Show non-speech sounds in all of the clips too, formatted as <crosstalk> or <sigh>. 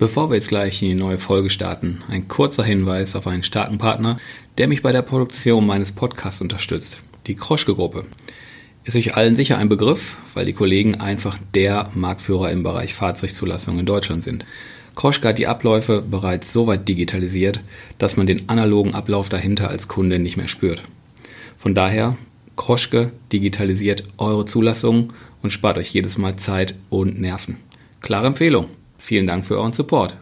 Bevor wir jetzt gleich in die neue Folge starten, ein kurzer Hinweis auf einen starken Partner, der mich bei der Produktion meines Podcasts unterstützt, die Kroschke-Gruppe. Ist euch allen sicher ein Begriff, weil die Kollegen einfach der Marktführer im Bereich Fahrzeugzulassung in Deutschland sind. Kroschke hat die Abläufe bereits so weit digitalisiert, dass man den analogen Ablauf dahinter als Kunde nicht mehr spürt. Von daher, Kroschke digitalisiert eure Zulassung und spart euch jedes Mal Zeit und Nerven. Klare Empfehlung. Vielen Dank für euren Support.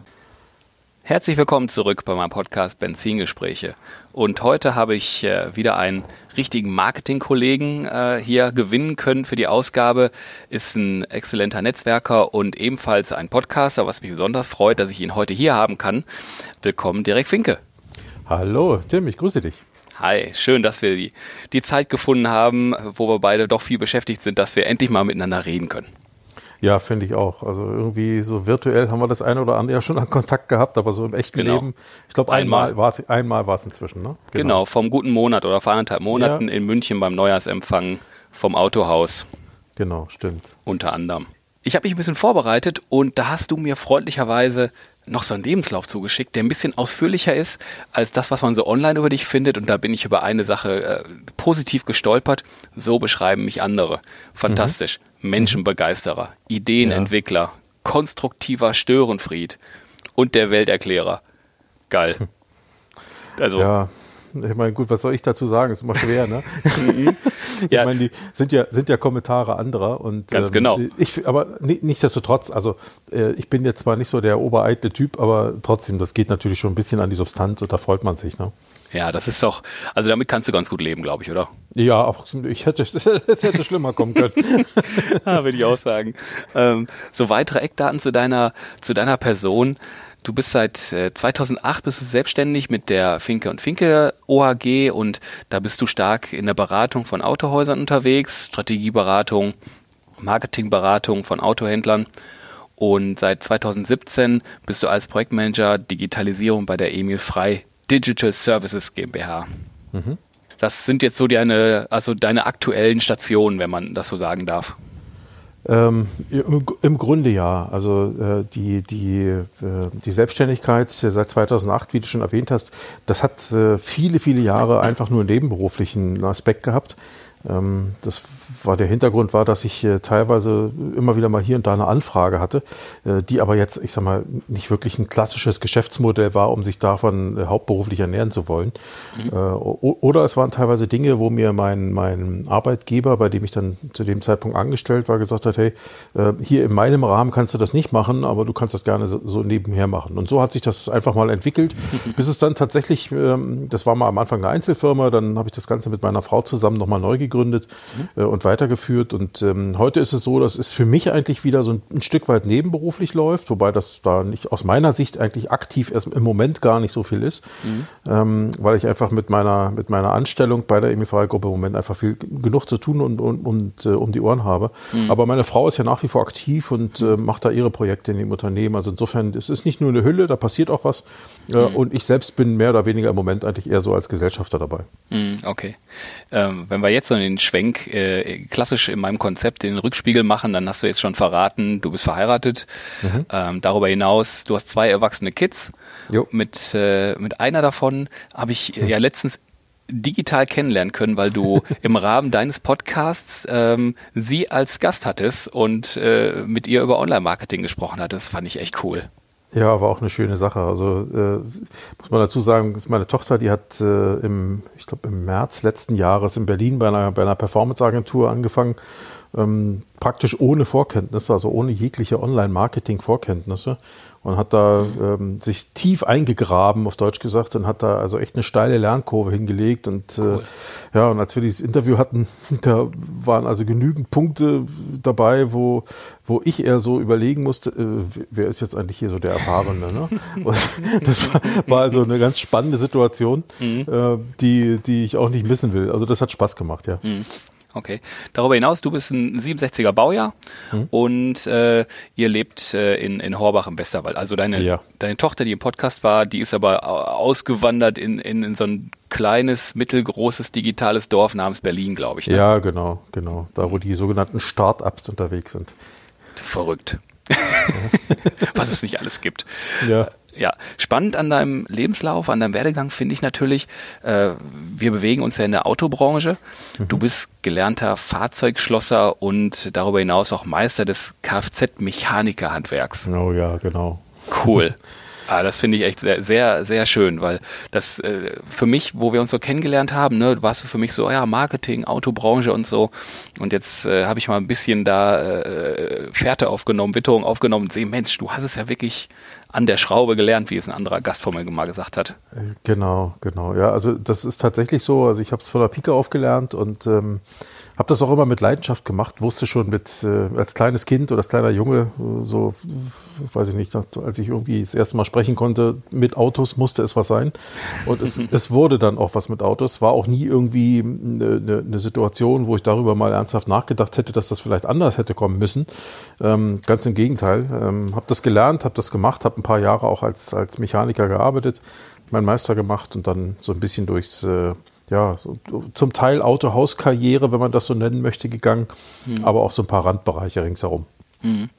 Herzlich willkommen zurück bei meinem Podcast Benzingespräche. Und heute habe ich äh, wieder einen richtigen Marketingkollegen äh, hier gewinnen können für die Ausgabe. Ist ein exzellenter Netzwerker und ebenfalls ein Podcaster, was mich besonders freut, dass ich ihn heute hier haben kann. Willkommen, Dirk Finke. Hallo, Tim, ich grüße dich. Hi, schön, dass wir die, die Zeit gefunden haben, wo wir beide doch viel beschäftigt sind, dass wir endlich mal miteinander reden können. Ja, finde ich auch. Also irgendwie so virtuell haben wir das eine oder andere ja schon an Kontakt gehabt, aber so im echten genau. Leben, ich glaube einmal war es einmal war es inzwischen, ne? Genau. genau. vom guten Monat oder vor anderthalb Monaten ja. in München beim Neujahrsempfang vom Autohaus. Genau, stimmt. Unter anderem. Ich habe mich ein bisschen vorbereitet und da hast du mir freundlicherweise noch so einen Lebenslauf zugeschickt, der ein bisschen ausführlicher ist als das, was man so online über dich findet. Und da bin ich über eine Sache äh, positiv gestolpert. So beschreiben mich andere. Fantastisch. Mhm. Menschenbegeisterer, Ideenentwickler, ja. konstruktiver Störenfried und der Welterklärer. Geil. <laughs> Also. Ja ich meine, gut, was soll ich dazu sagen? Ist immer schwer, ne? <laughs> ja. Ich meine, die sind ja, sind ja Kommentare anderer und ganz ähm, genau. Ich, aber nichtsdestotrotz, also äh, ich bin jetzt zwar nicht so der obereitle Typ, aber trotzdem, das geht natürlich schon ein bisschen an die Substanz und da freut man sich, ne? Ja, das ist doch, also damit kannst du ganz gut leben, glaube ich, oder? Ja, auch ich hätte, <laughs> es hätte schlimmer kommen können. <laughs> ja, würde ich auch sagen. Ähm, so weitere Eckdaten zu deiner, zu deiner Person. Du bist seit 2008 äh, bist du selbstständig mit der Finke und Finke OHG und da bist du stark in der Beratung von Autohäusern unterwegs, Strategieberatung, Marketingberatung von Autohändlern. Und seit 2017 bist du als Projektmanager Digitalisierung bei der Emil Frei Digital Services GmbH. Mhm. Das sind jetzt so deine, also deine aktuellen Stationen, wenn man das so sagen darf. Ähm, im, im, Grunde ja. Also äh, die, die, äh, die Selbstständigkeit seit 2008, wie du schon erwähnt hast, das hat äh, viele, viele Jahre einfach nur einen nebenberuflichen Aspekt gehabt. Ähm, das war der Hintergrund war, dass ich äh, teilweise immer wieder mal hier und da eine Anfrage hatte, äh, die aber jetzt, ich sag mal, nicht wirklich ein klassisches Geschäftsmodell war, um sich davon äh, hauptberuflich ernähren zu wollen. Mhm. Oder es waren teilweise Dinge, wo mir mein, mein Arbeitgeber, bei dem ich dann zu dem Zeitpunkt angestellt war, gesagt hat, hey, hier in meinem Rahmen kannst du das nicht machen, aber du kannst das gerne so, nebenher machen. Und so hat sich das einfach mal entwickelt, <laughs> bis es dann tatsächlich, ähm, das war mal am Anfang eine Einzelfirma, dann habe ich das Ganze mit meiner Frau zusammen nochmal neu gegründet mhm. und weitergeführt. Und ähm, heute ist es so, dass es für mich eigentlich wieder so ein, ein, Stück weit nebenberuflich läuft, wobei das da nicht aus meiner Sicht eigentlich aktiv erst im Moment gar nicht so viel ist, mhm. ähm, weil ich einfach mit meiner, mit meiner Anstellung bei der EMI-Gruppe im Moment einfach viel genug zu tun und, und, und äh, um die Ohren habe. Mhm. Aber meine Frau ist ja nach wie vor aktiv und äh, macht da ihre Projekte in dem Unternehmen. Also insofern, es ist nicht nur eine Hülle, da passiert auch was. Äh, mhm. Und ich selbst bin mehr oder weniger im Moment eigentlich eher so als Gesellschafter dabei. Mhm, okay. Ähm, wenn wir jetzt so den Schwenk äh, klassisch in meinem Konzept den Rückspiegel machen, dann hast du jetzt schon verraten, du bist verheiratet. Mhm. Ähm, darüber hinaus, du hast zwei erwachsene Kids. Jo. Mit, äh, mit einer davon habe ich hm. ja letztens digital kennenlernen können, weil du <laughs> im Rahmen deines Podcasts ähm, sie als Gast hattest und äh, mit ihr über Online-Marketing gesprochen hattest. Das fand ich echt cool. Ja, war auch eine schöne Sache. Also äh, muss man dazu sagen, ist meine Tochter, die hat äh, im, ich glaube im März letzten Jahres in Berlin bei einer, bei einer Performance-Agentur angefangen ähm, praktisch ohne Vorkenntnisse, also ohne jegliche Online-Marketing-Vorkenntnisse und hat da ähm, sich tief eingegraben, auf Deutsch gesagt, und hat da also echt eine steile Lernkurve hingelegt. Und äh, cool. äh, ja, und als wir dieses Interview hatten, <laughs> da waren also genügend Punkte dabei, wo, wo ich eher so überlegen musste, äh, wer ist jetzt eigentlich hier so der Erfahrene. Ne? <laughs> das war, war also eine ganz spannende Situation, mhm. äh, die, die ich auch nicht missen will. Also das hat Spaß gemacht, ja. Mhm. Okay. Darüber hinaus, du bist ein 67er Baujahr hm. und äh, ihr lebt äh, in, in Horbach im Westerwald. Also deine, ja. deine Tochter, die im Podcast war, die ist aber ausgewandert in, in, in so ein kleines, mittelgroßes digitales Dorf namens Berlin, glaube ich. Ne? Ja, genau, genau. Da, wo die sogenannten Start-ups unterwegs sind. Verrückt. <laughs> Was es nicht alles gibt. Ja ja, spannend an deinem Lebenslauf, an deinem Werdegang finde ich natürlich, äh, wir bewegen uns ja in der Autobranche. Mhm. Du bist gelernter Fahrzeugschlosser und darüber hinaus auch Meister des Kfz-Mechanikerhandwerks. Oh ja, genau. Cool. <laughs> Ah, das finde ich echt sehr, sehr, sehr schön, weil das äh, für mich, wo wir uns so kennengelernt haben, ne, warst du für mich so, ja, Marketing, Autobranche und so. Und jetzt äh, habe ich mal ein bisschen da äh, Fährte aufgenommen, Witterung aufgenommen und sehe, Mensch, du hast es ja wirklich an der Schraube gelernt, wie es ein anderer Gast von mir mal gesagt hat. Genau, genau. Ja, also das ist tatsächlich so. Also ich habe es von der Pike aufgelernt und ähm, habe das auch immer mit Leidenschaft gemacht, wusste schon mit äh, als kleines Kind oder als kleiner Junge, äh, so weiß ich nicht, als ich irgendwie das erste Mal sprechen konnte, mit Autos musste es was sein. Und es, <laughs> es wurde dann auch was mit Autos. War auch nie irgendwie eine, eine, eine, Situation, wo ich darüber mal ernsthaft nachgedacht hätte, dass das vielleicht anders hätte kommen müssen. Ähm, ganz im Gegenteil. Ähm, habe das gelernt, habe das gemacht, habe ein paar Jahre auch als, als Mechaniker gearbeitet, meinen Meister gemacht und dann so ein bisschen durchs äh, ja, so, zum Teil Autohauskarriere, wenn man das so nennen möchte, gegangen, mhm. aber auch so ein paar Randbereiche ringsherum. Mhm.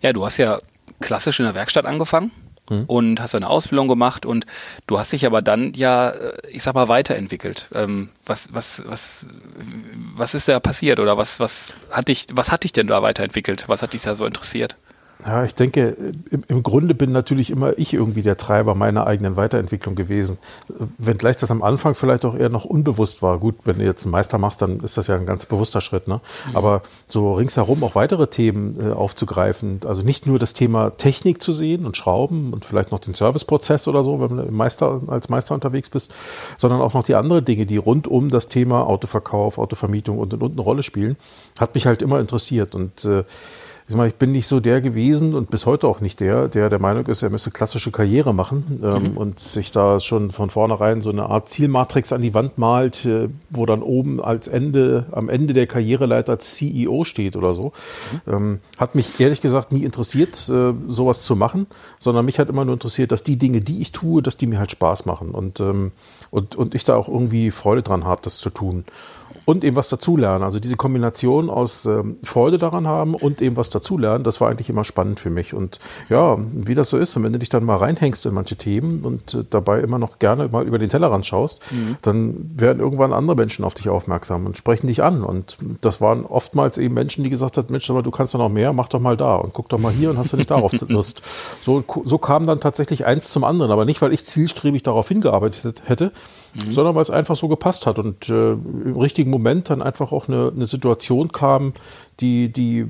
Ja, du hast ja klassisch in der Werkstatt angefangen mhm. und hast eine Ausbildung gemacht und du hast dich aber dann ja, äh, ich sag mal, weiterentwickelt. Ähm, was, was, was, was ist da passiert oder was, was hat dich, was hat dich denn da weiterentwickelt? Was hat dich da so interessiert? Ja, ich denke, im, Grunde bin natürlich immer ich irgendwie der Treiber meiner eigenen Weiterentwicklung gewesen. Wenngleich das am Anfang vielleicht auch eher noch unbewusst war. Gut, wenn du jetzt einen Meister machst, dann ist das ja ein ganz bewusster Schritt. Ne? Mhm. Aber so ringsherum auch weitere Themen äh, aufzugreifen, also nicht nur das Thema Technik zu sehen und Schrauben und vielleicht noch den Serviceprozess oder so, wenn du Meister, als Meister unterwegs bist, sondern auch noch die anderen Dinge, die rund um das Thema Autoverkauf, Autovermietung und und und eine Rolle spielen, hat mich halt immer interessiert. Und äh, ich, bin nicht so der gewesen und bis heute auch nicht der, der der Meinung ist, er müsste klassische Karriere machen ähm, mhm. und sich da schon von vornherein so eine Art Zielmatrix an die Wand malt, äh, wo dann oben als Ende, am Ende der Karriereleiter CEO steht oder so. Mhm. Ähm, hat mich ehrlich gesagt nie interessiert, äh, sowas zu machen, sondern mich hat immer nur interessiert, dass die Dinge, die ich tue, dass die mir halt Spaß machen und, ähm, und, und ich da auch irgendwie Freude dran habe, das zu tun und eben was dazulernen. Also diese Kombination aus ähm, Freude daran haben und eben was dazulernen, das war eigentlich immer spannend für mich. Und ja, wie das so ist, und wenn du dich dann mal reinhängst in manche Themen und äh, dabei immer noch gerne mal über den Tellerrand schaust, mhm. dann werden irgendwann andere Menschen auf dich aufmerksam und sprechen dich an. Und das waren oftmals eben Menschen, die gesagt haben, Mensch, du kannst doch noch mehr, mach doch mal da und guck doch mal hier und hast du nicht darauf <laughs> Lust. So, so kam dann tatsächlich eins zum anderen, aber nicht, weil ich zielstrebig darauf hingearbeitet hätte, mhm. sondern weil es einfach so gepasst hat und äh, im richtigen Moment dann einfach auch eine, eine Situation kam, die, die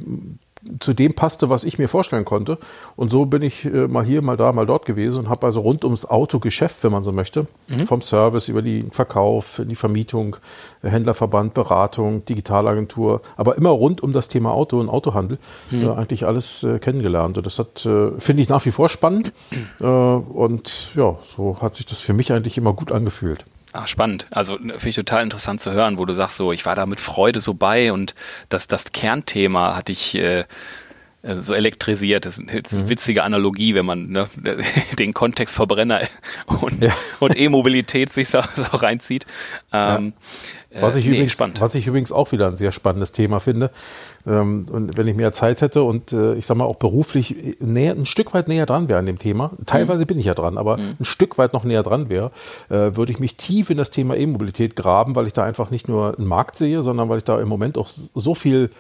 zu dem passte, was ich mir vorstellen konnte. Und so bin ich äh, mal hier, mal da, mal dort gewesen und habe also rund ums Autogeschäft, wenn man so möchte, mhm. vom Service über den Verkauf, die Vermietung, Händlerverband, Beratung, Digitalagentur, aber immer rund um das Thema Auto und Autohandel mhm. äh, eigentlich alles äh, kennengelernt. Und das hat, äh, finde ich nach wie vor spannend. <clears throat> Äh, und ja, so hat sich das für mich eigentlich immer gut angefühlt. Ah, spannend. Also ne, finde ich total interessant zu hören, wo du sagst, so ich war da mit Freude so bei und das, das Kernthema hatte ich äh, so elektrisiert. Das ist eine mhm. witzige Analogie, wenn man ne, <laughs> den Kontext Verbrenner und, ja. und E-Mobilität sich so, so reinzieht. Ähm, ja. Was ich, äh, nee, übrigens, spannend. was ich übrigens auch wieder ein sehr spannendes Thema finde. Ähm, und wenn ich mehr Zeit hätte und äh, ich sag mal auch beruflich näher, ein Stück weit näher dran wäre an dem Thema, teilweise mhm. bin ich ja dran, aber mhm. ein Stück weit noch näher dran wäre, äh, würde ich mich tief in das Thema E-Mobilität graben, weil ich da einfach nicht nur einen Markt sehe, sondern weil ich da im Moment auch so viel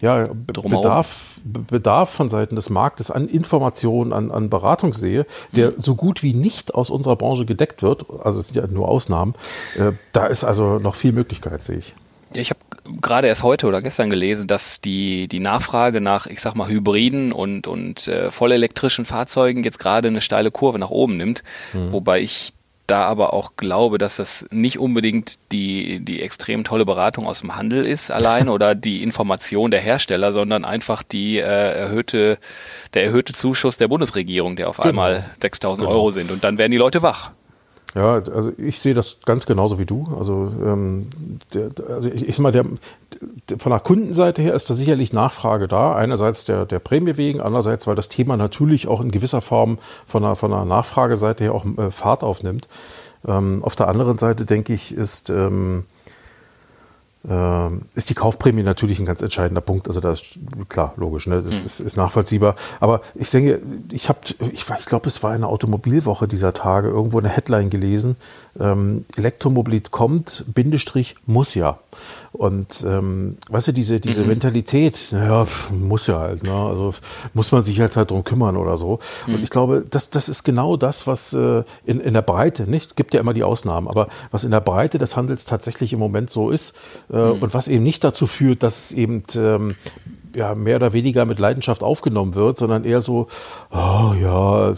ja, Bedarf, Bedarf von Seiten des Marktes an Informationen, an, an Beratung sehe, der mhm. so gut wie nicht aus unserer Branche gedeckt wird, also es sind ja nur Ausnahmen, äh, da ist also noch viel Möglichkeit, sehe ich. Ja, ich habe gerade erst heute oder gestern gelesen, dass die, die Nachfrage nach, ich sag mal, Hybriden und, und äh, vollelektrischen Fahrzeugen jetzt gerade eine steile Kurve nach oben nimmt. Mhm. Wobei ich da aber auch glaube, dass das nicht unbedingt die, die extrem tolle Beratung aus dem Handel ist allein <laughs> oder die Information der Hersteller, sondern einfach die äh, erhöhte, der erhöhte Zuschuss der Bundesregierung, der auf genau. einmal 6000 genau. Euro sind. Und dann werden die Leute wach. Ja, also ich sehe das ganz genauso wie du. Also, ähm, der, also ich, ich sag mal, der, der, von der Kundenseite her ist da sicherlich Nachfrage da. Einerseits der, der Prämie wegen, andererseits, weil das Thema natürlich auch in gewisser Form von der, von der Nachfrageseite her auch äh, Fahrt aufnimmt. Ähm, auf der anderen Seite denke ich, ist ähm, ist die Kaufprämie natürlich ein ganz entscheidender Punkt. Also das ist klar, logisch, ne? das mhm. ist, ist, nachvollziehbar. Aber ich denke, ich habe, ich, ich glaube, es war eine Automobilwoche dieser Tage irgendwo eine Headline gelesen. Ähm, Elektromobilität kommt, Bindestrich muss ja. Und ähm, weißt du, diese, diese mhm. Mentalität, naja, muss ja halt, ne? also muss man sich jetzt halt drum kümmern oder so. Mhm. Und ich glaube, das, das ist genau das, was äh, in, in der Breite, nicht, gibt ja immer die Ausnahmen, aber was in der Breite des Handels tatsächlich im Moment so ist äh, mhm. und was eben nicht dazu führt, dass es eben ähm, ja, mehr oder weniger mit Leidenschaft aufgenommen wird, sondern eher so, oh ja,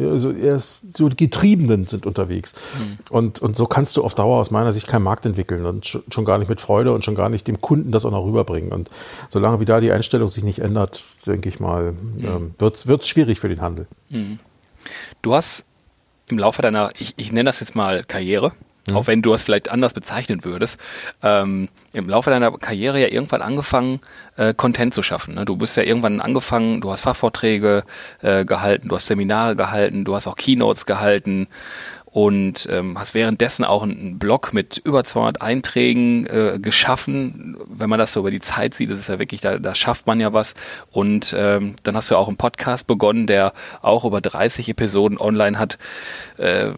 also eher so Getriebenen sind unterwegs. Mhm. Und, und so kannst du auf Dauer aus meiner Sicht keinen Markt entwickeln und schon gar nicht mit Freude und schon gar nicht dem Kunden das auch noch rüberbringen. Und solange wie da die Einstellung sich nicht ändert, denke ich mal, mhm. ähm, wird es schwierig für den Handel. Mhm. Du hast im Laufe deiner, ich, ich nenne das jetzt mal Karriere, mhm. auch wenn du es vielleicht anders bezeichnen würdest, ähm, im Laufe deiner Karriere ja irgendwann angefangen, äh, Content zu schaffen. Ne? Du bist ja irgendwann angefangen, du hast Fachvorträge äh, gehalten, du hast Seminare gehalten, du hast auch Keynotes gehalten und ähm, hast währenddessen auch einen Blog mit über 200 Einträgen äh, geschaffen. Wenn man das so über die Zeit sieht, das ist ja wirklich, da, da schafft man ja was. Und ähm, dann hast du auch einen Podcast begonnen, der auch über 30 Episoden online hat. Äh,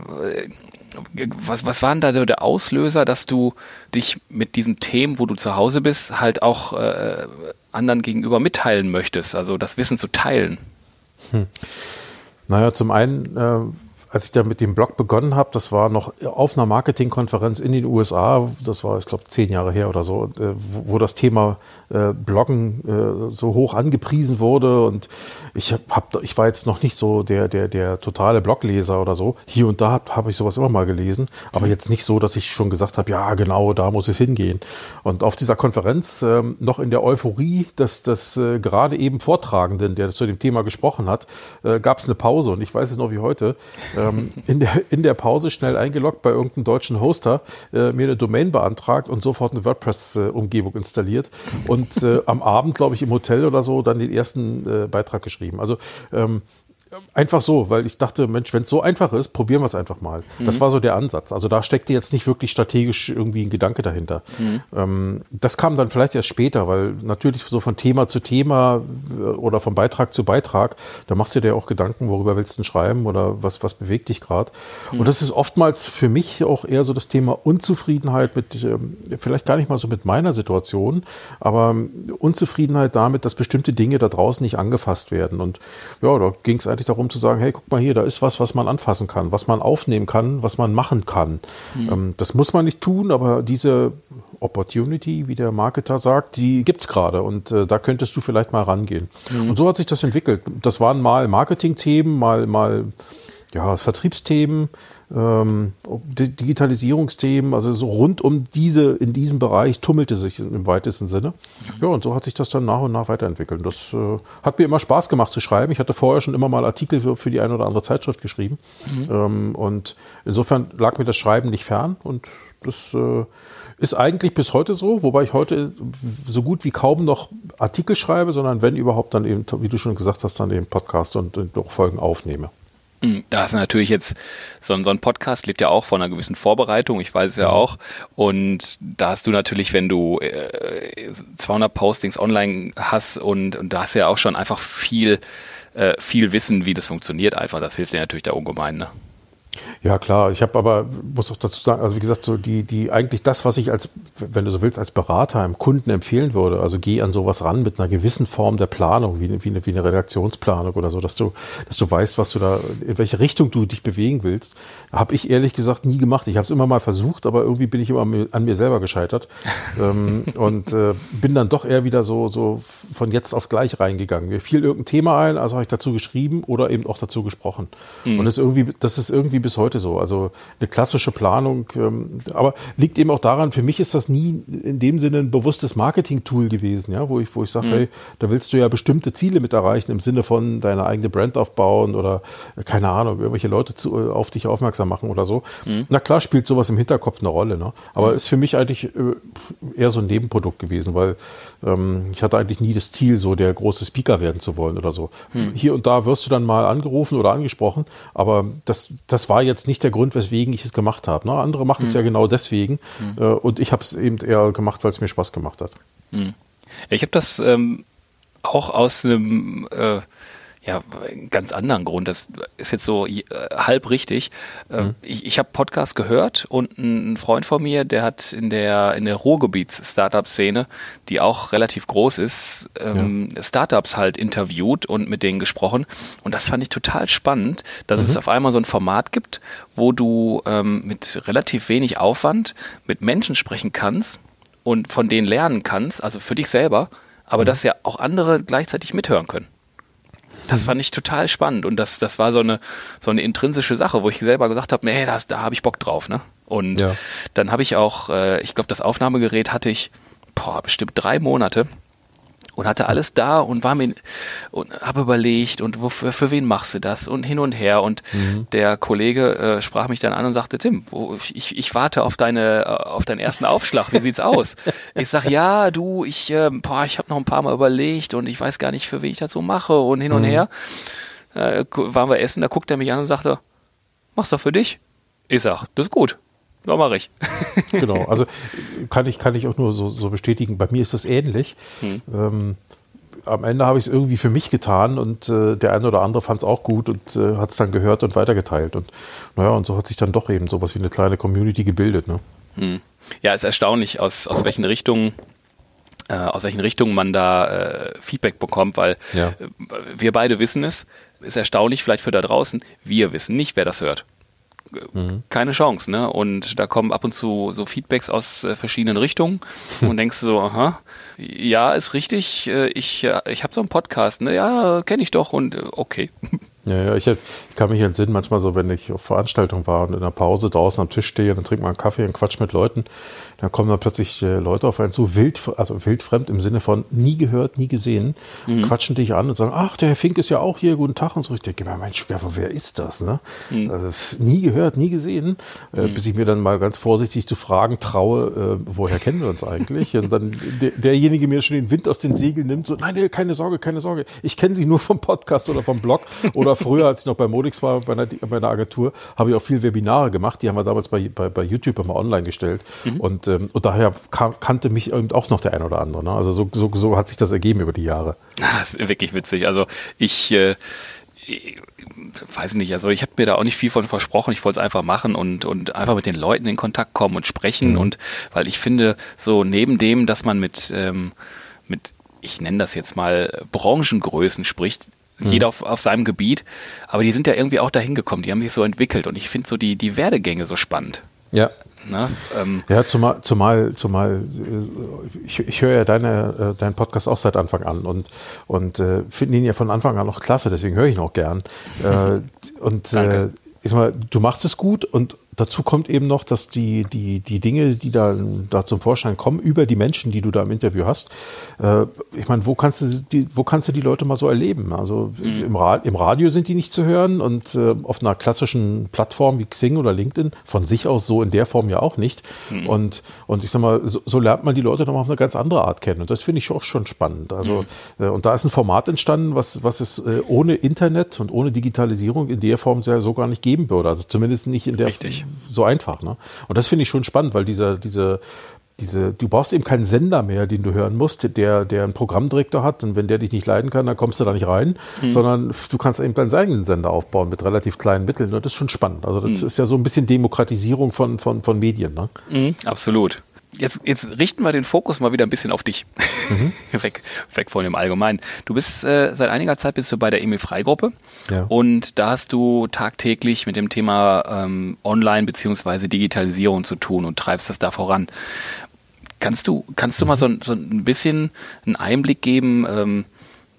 was, was war denn da so der Auslöser, dass du dich mit diesen Themen, wo du zu Hause bist, halt auch äh, anderen gegenüber mitteilen möchtest, also das Wissen zu teilen? Hm. Naja, zum einen äh, als ich da mit dem Blog begonnen habe, das war noch auf einer Marketingkonferenz in den USA, das war, ich glaube, zehn Jahre her oder so, äh, wo, wo das Thema äh, Bloggen äh, so hoch angepriesen wurde und ich hab, ich war jetzt noch nicht so der der der totale Blogleser oder so. Hier und da habe hab ich sowas immer mal gelesen, aber mhm. jetzt nicht so, dass ich schon gesagt habe, ja genau, da muss es hingehen. Und auf dieser Konferenz ähm, noch in der Euphorie, dass das äh, gerade eben Vortragenden, der zu dem Thema gesprochen hat, äh, gab es eine Pause und ich weiß es noch wie heute ähm, in, der, in der Pause schnell eingeloggt bei irgendeinem deutschen Hoster, äh, mir eine Domain beantragt und sofort eine WordPress-Umgebung installiert und äh, am Abend, glaube ich, im Hotel oder so dann den ersten äh, Beitrag geschrieben. Also ähm, Einfach so, weil ich dachte, Mensch, wenn es so einfach ist, probieren wir es einfach mal. Mhm. Das war so der Ansatz. Also da steckte jetzt nicht wirklich strategisch irgendwie ein Gedanke dahinter. Mhm. Ähm, das kam dann vielleicht erst später, weil natürlich so von Thema zu Thema äh, oder von Beitrag zu Beitrag, da machst du dir auch Gedanken, worüber willst du denn schreiben oder was, was bewegt dich gerade. Mhm. Und das ist oftmals für mich auch eher so das Thema Unzufriedenheit mit, ähm, vielleicht gar nicht mal so mit meiner Situation, aber Unzufriedenheit damit, dass bestimmte Dinge da draußen nicht angefasst werden. Und ja, da ging es eigentlich darum zu sagen, hey, guck mal hier, da ist was, was man anfassen kann, was man aufnehmen kann, was man machen kann. Mhm. Ähm, das muss man nicht tun, aber diese Opportunity, wie der Marketer sagt, die gibt es gerade und äh, da könntest du vielleicht mal rangehen. Mhm. Und so hat sich das entwickelt. Das waren mal Marketing-Themen, mal, mal ja, Vertriebsthemen, ähm, Digitalisierungsthemen, also so rund um diese, in diesem Bereich tummelte sich im weitesten Sinne. Ja, und so hat sich das dann nach und nach weiterentwickelt. Das äh, hat mir immer Spaß gemacht zu schreiben. Ich hatte vorher schon immer mal Artikel für, für die eine oder andere Zeitschrift geschrieben. Mhm. Ähm, und insofern lag mir das Schreiben nicht fern und das äh, ist eigentlich bis heute so, wobei ich heute so gut wie kaum noch Artikel schreibe, sondern wenn überhaupt dann eben, wie du schon gesagt hast, dann eben Podcast und, und auch Folgen aufnehme. Hm, da ist natürlich jetzt so ein, so ein Podcast lebt ja auch von einer gewissen Vorbereitung, ich weiß es ja auch. Und da hast du natürlich, wenn du äh, 200 Postings online hast und, und da hast ja auch schon einfach viel, äh, viel Wissen, wie das funktioniert einfach. Das hilft dir natürlich da ungemein. Ne? Ja, klar. Ich habe aber, muss auch dazu sagen, also wie gesagt, so die, die, eigentlich das, was ich als, wenn du so willst, als Berater einem Kunden empfehlen würde, also geh an sowas ran mit einer gewissen Form der Planung, wie, wie, eine, wie eine Redaktionsplanung oder so, dass du, dass du weißt, was du da, in welche Richtung du dich bewegen willst, habe ich ehrlich gesagt nie gemacht. Ich habe es immer mal versucht, aber irgendwie bin ich immer an mir selber gescheitert <laughs> ähm, und äh, bin dann doch eher wieder so, so von jetzt auf gleich reingegangen. Mir fiel irgendein Thema ein, also habe ich dazu geschrieben oder eben auch dazu gesprochen. Mhm. Und das irgendwie, das ist irgendwie bis heute so. Also eine klassische Planung, ähm, aber liegt eben auch daran, für mich ist das nie in dem Sinne ein bewusstes Marketing-Tool gewesen, ja, wo ich, wo ich sage, mhm. hey, da willst du ja bestimmte Ziele mit erreichen im Sinne von deine eigene Brand aufbauen oder äh, keine Ahnung, irgendwelche Leute zu, äh, auf dich aufmerksam machen oder so. Mhm. Na klar spielt sowas im Hinterkopf eine Rolle, ne? Aber mhm. ist für mich eigentlich äh, eher so ein Nebenprodukt gewesen, weil ähm, ich hatte eigentlich nie das Ziel, so der große Speaker werden zu wollen oder so. Mhm. Hier und da wirst du dann mal angerufen oder angesprochen, aber das, das war jetzt nicht der Grund, weswegen ich es gemacht habe. Ne? Andere machen es mhm. ja genau deswegen. Mhm. Äh, und ich habe es eben eher gemacht, weil es mir Spaß gemacht hat. Mhm. Ich habe das ähm, auch aus einem äh, ja, einen ganz anderen Grund. Das ist jetzt so äh, halb richtig. Äh, mhm. Ich, ich habe Podcast gehört und ein Freund von mir, der hat in der, in der Ruhrgebiets-Startup-Szene, die auch relativ groß ist, ähm, ja. Startups halt interviewt und mit denen gesprochen. Und das fand ich total spannend, dass mhm. es auf einmal so ein Format gibt, wo du ähm, mit relativ wenig Aufwand mit Menschen sprechen kannst und von denen lernen kannst, also für dich selber, aber mhm. dass ja auch andere gleichzeitig mithören können. Das fand ich total spannend und das, das war so eine, so eine intrinsische Sache, wo ich selber gesagt habe, nee, das, da habe ich Bock drauf. Ne? Und ja. dann habe ich auch, äh, ich glaube, das Aufnahmegerät hatte ich boah, bestimmt drei Monate und hatte alles da und war mir und habe überlegt und wofür für wen machst du das und hin und her. Und mhm. der Kollege äh, sprach mich dann an und sagte Tim wo, ich, ich warte auf deine äh, auf deinen ersten Aufschlag. Wie sieht's aus? Ich sag ja du ich äh, boah, ich habe noch ein paar mal überlegt und ich weiß gar nicht für wen ich das so mache und hin und mhm. her. Äh, waren wir essen da guckt er mich an und sagte machst du für dich. Ich sag das ist gut ja, mache ich. genau, also kann ich, kann ich auch nur so, so bestätigen. Bei mir ist das ähnlich. Hm. Ähm, am Ende habe ich es irgendwie für mich getan und äh, der eine oder andere fand es auch gut und äh, hat es dann gehört und weitergeteilt. Und naja, und so hat sich dann doch eben sowas wie eine kleine Community gebildet. Ne? Hm. Ja, ist erstaunlich, aus, aus welchen Richtungen äh, aus welchen Richtungen man da äh, Feedback bekommt, weil ja. Äh, wir beide wissen es. Ist erstaunlich, vielleicht für da draußen. Wir wissen nicht, wer das hört mhm. keine Chance, ne? Und da kommen ab und zu so Feedbacks aus äh, verschiedenen Richtungen <laughs> und denkst so, aha, ja, ist richtig, äh, ich, äh, ich habe so einen Podcast, ne? Ja, kenne ich doch und äh, okay. Ja, ja ich, ich, kann mich entsinnen, manchmal so, wenn ich auf Veranstaltungen war und in der Pause draußen am Tisch stehe, dann trinkt man einen Kaffee und quatscht mit Leuten dann kommen dann plötzlich äh, Leute auf einen zu, wild, also wildfremd im Sinne von nie gehört, nie gesehen, mhm. quatschen dich an und sagen, ach, der Herr Fink ist ja auch hier, guten Tag und so. Ich denke mir, Mensch, wer ist das? Ne? Mhm. Also nie gehört, nie gesehen, äh, mhm. bis ich mir dann mal ganz vorsichtig zu fragen traue, äh, woher kennen wir uns eigentlich? und dann der, derjenige mir schon den Wind aus den Segeln nimmt, so, nein, keine Sorge, keine Sorge, ich kenne sie nur vom Podcast oder vom Blog <laughs> oder früher, als ich noch bei Modix war, bei einer, bei einer Agentur, habe ich auch viel Webinare gemacht, die haben wir damals bei, bei, bei YouTube immer online gestellt mhm. und ähm, und daher kannte mich eben auch noch der ein oder andere. Ne? Also so, so, so hat sich das ergeben über die Jahre. <laughs> Das ist wirklich witzig. Also ich, äh, ich weiß nicht, also ich habe mir da auch nicht viel von versprochen. Ich wollte es einfach machen und, und einfach mit den Leuten in Kontakt kommen und sprechen. Mhm. Und weil ich finde, so neben dem, dass man mit, ähm, mit ich nenne das jetzt mal Branchengrößen spricht, mhm. jeder auf, auf seinem Gebiet, aber die sind ja irgendwie auch dahin gekommen, die haben sich so entwickelt und ich finde so die, die Werdegänge so spannend. Ja, Ne? Ähm ja, zumal, zumal, zumal äh, ich, ich höre ja deine, äh, deinen Podcast auch seit Anfang an und, und äh, finde ihn ja von Anfang an auch klasse, deswegen höre ich ihn auch gern. äh, <laughs> und äh, ich sag mal, du machst es gut und dazu kommt eben noch, dass die, die, die Dinge, die da, da zum Vorschein kommen, über die Menschen, die du da im Interview hast, äh, ich meine, wo kannst du die, wo kannst du die Leute mal so erleben? Also mhm. im, Ra im Radio sind die nicht zu hören und äh, auf einer klassischen Plattform wie Xing oder LinkedIn von sich aus so in der Form ja auch nicht. Mhm. Und, und ich sag mal, so, so lernt man die Leute doch mal auf eine ganz andere Art kennen. Und das finde ich auch schon spannend. Also, mhm. äh, und da ist ein Format entstanden, was, was es äh, ohne Internet und ohne Digitalisierung in der Form sehr so gar nicht geben würde. Also zumindest nicht in der Richtig so einfach. Ne? Und das finde ich schon spannend, weil dieser, diese, diese, du brauchst eben keinen Sender mehr, den du hören musst, der, der einen Programmdirektor hat und wenn der dich nicht leiden kann, dann kommst du da nicht rein, mhm. sondern du kannst eben deinen eigenen Sender aufbauen mit relativ kleinen Mitteln und das ist schon spannend. Also das mhm. ist ja so ein bisschen Demokratisierung von, von, von Medien. Ne? Mhm, absolut. Jetzt, jetzt richten wir den Fokus mal wieder ein bisschen auf dich. Mhm. <laughs> weg, weg von dem Allgemeinen. Du bist äh, seit einiger Zeit bist du bei der Emil Freigruppe ja. und da hast du tagtäglich mit dem Thema ähm, Online bzw. Digitalisierung zu tun und treibst das da voran. Kannst du, kannst du mal so, so ein bisschen einen Einblick geben, ähm,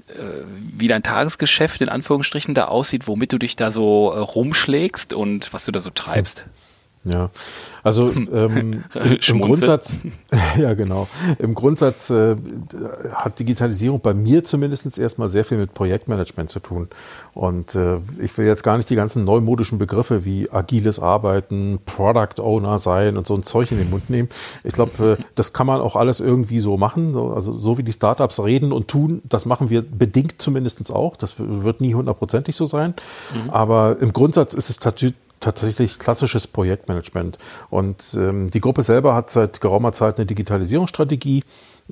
äh, wie dein Tagesgeschäft in Anführungsstrichen da aussieht, womit du dich da so äh, rumschlägst und was du da so treibst? Ja, also <laughs> ähm, im, Grundsatz, <laughs> ja genau, im Grundsatz äh, hat Digitalisierung bei mir zumindest erstmal sehr viel mit Projektmanagement zu tun. Und äh, ich will jetzt gar nicht die ganzen neumodischen Begriffe wie agiles Arbeiten, Product Owner sein und so ein Zeug in den Mund nehmen. Ich glaube, äh, <laughs> das kann man auch alles irgendwie so machen. Also so wie die Startups reden und tun, das machen wir bedingt zumindest auch. Das wird nie hundertprozentig so sein. Mhm. Aber im Grundsatz ist es tatsächlich klassisches Projektmanagement. Und ähm, die Gruppe selber hat seit geraumer Zeit eine Digitalisierungsstrategie,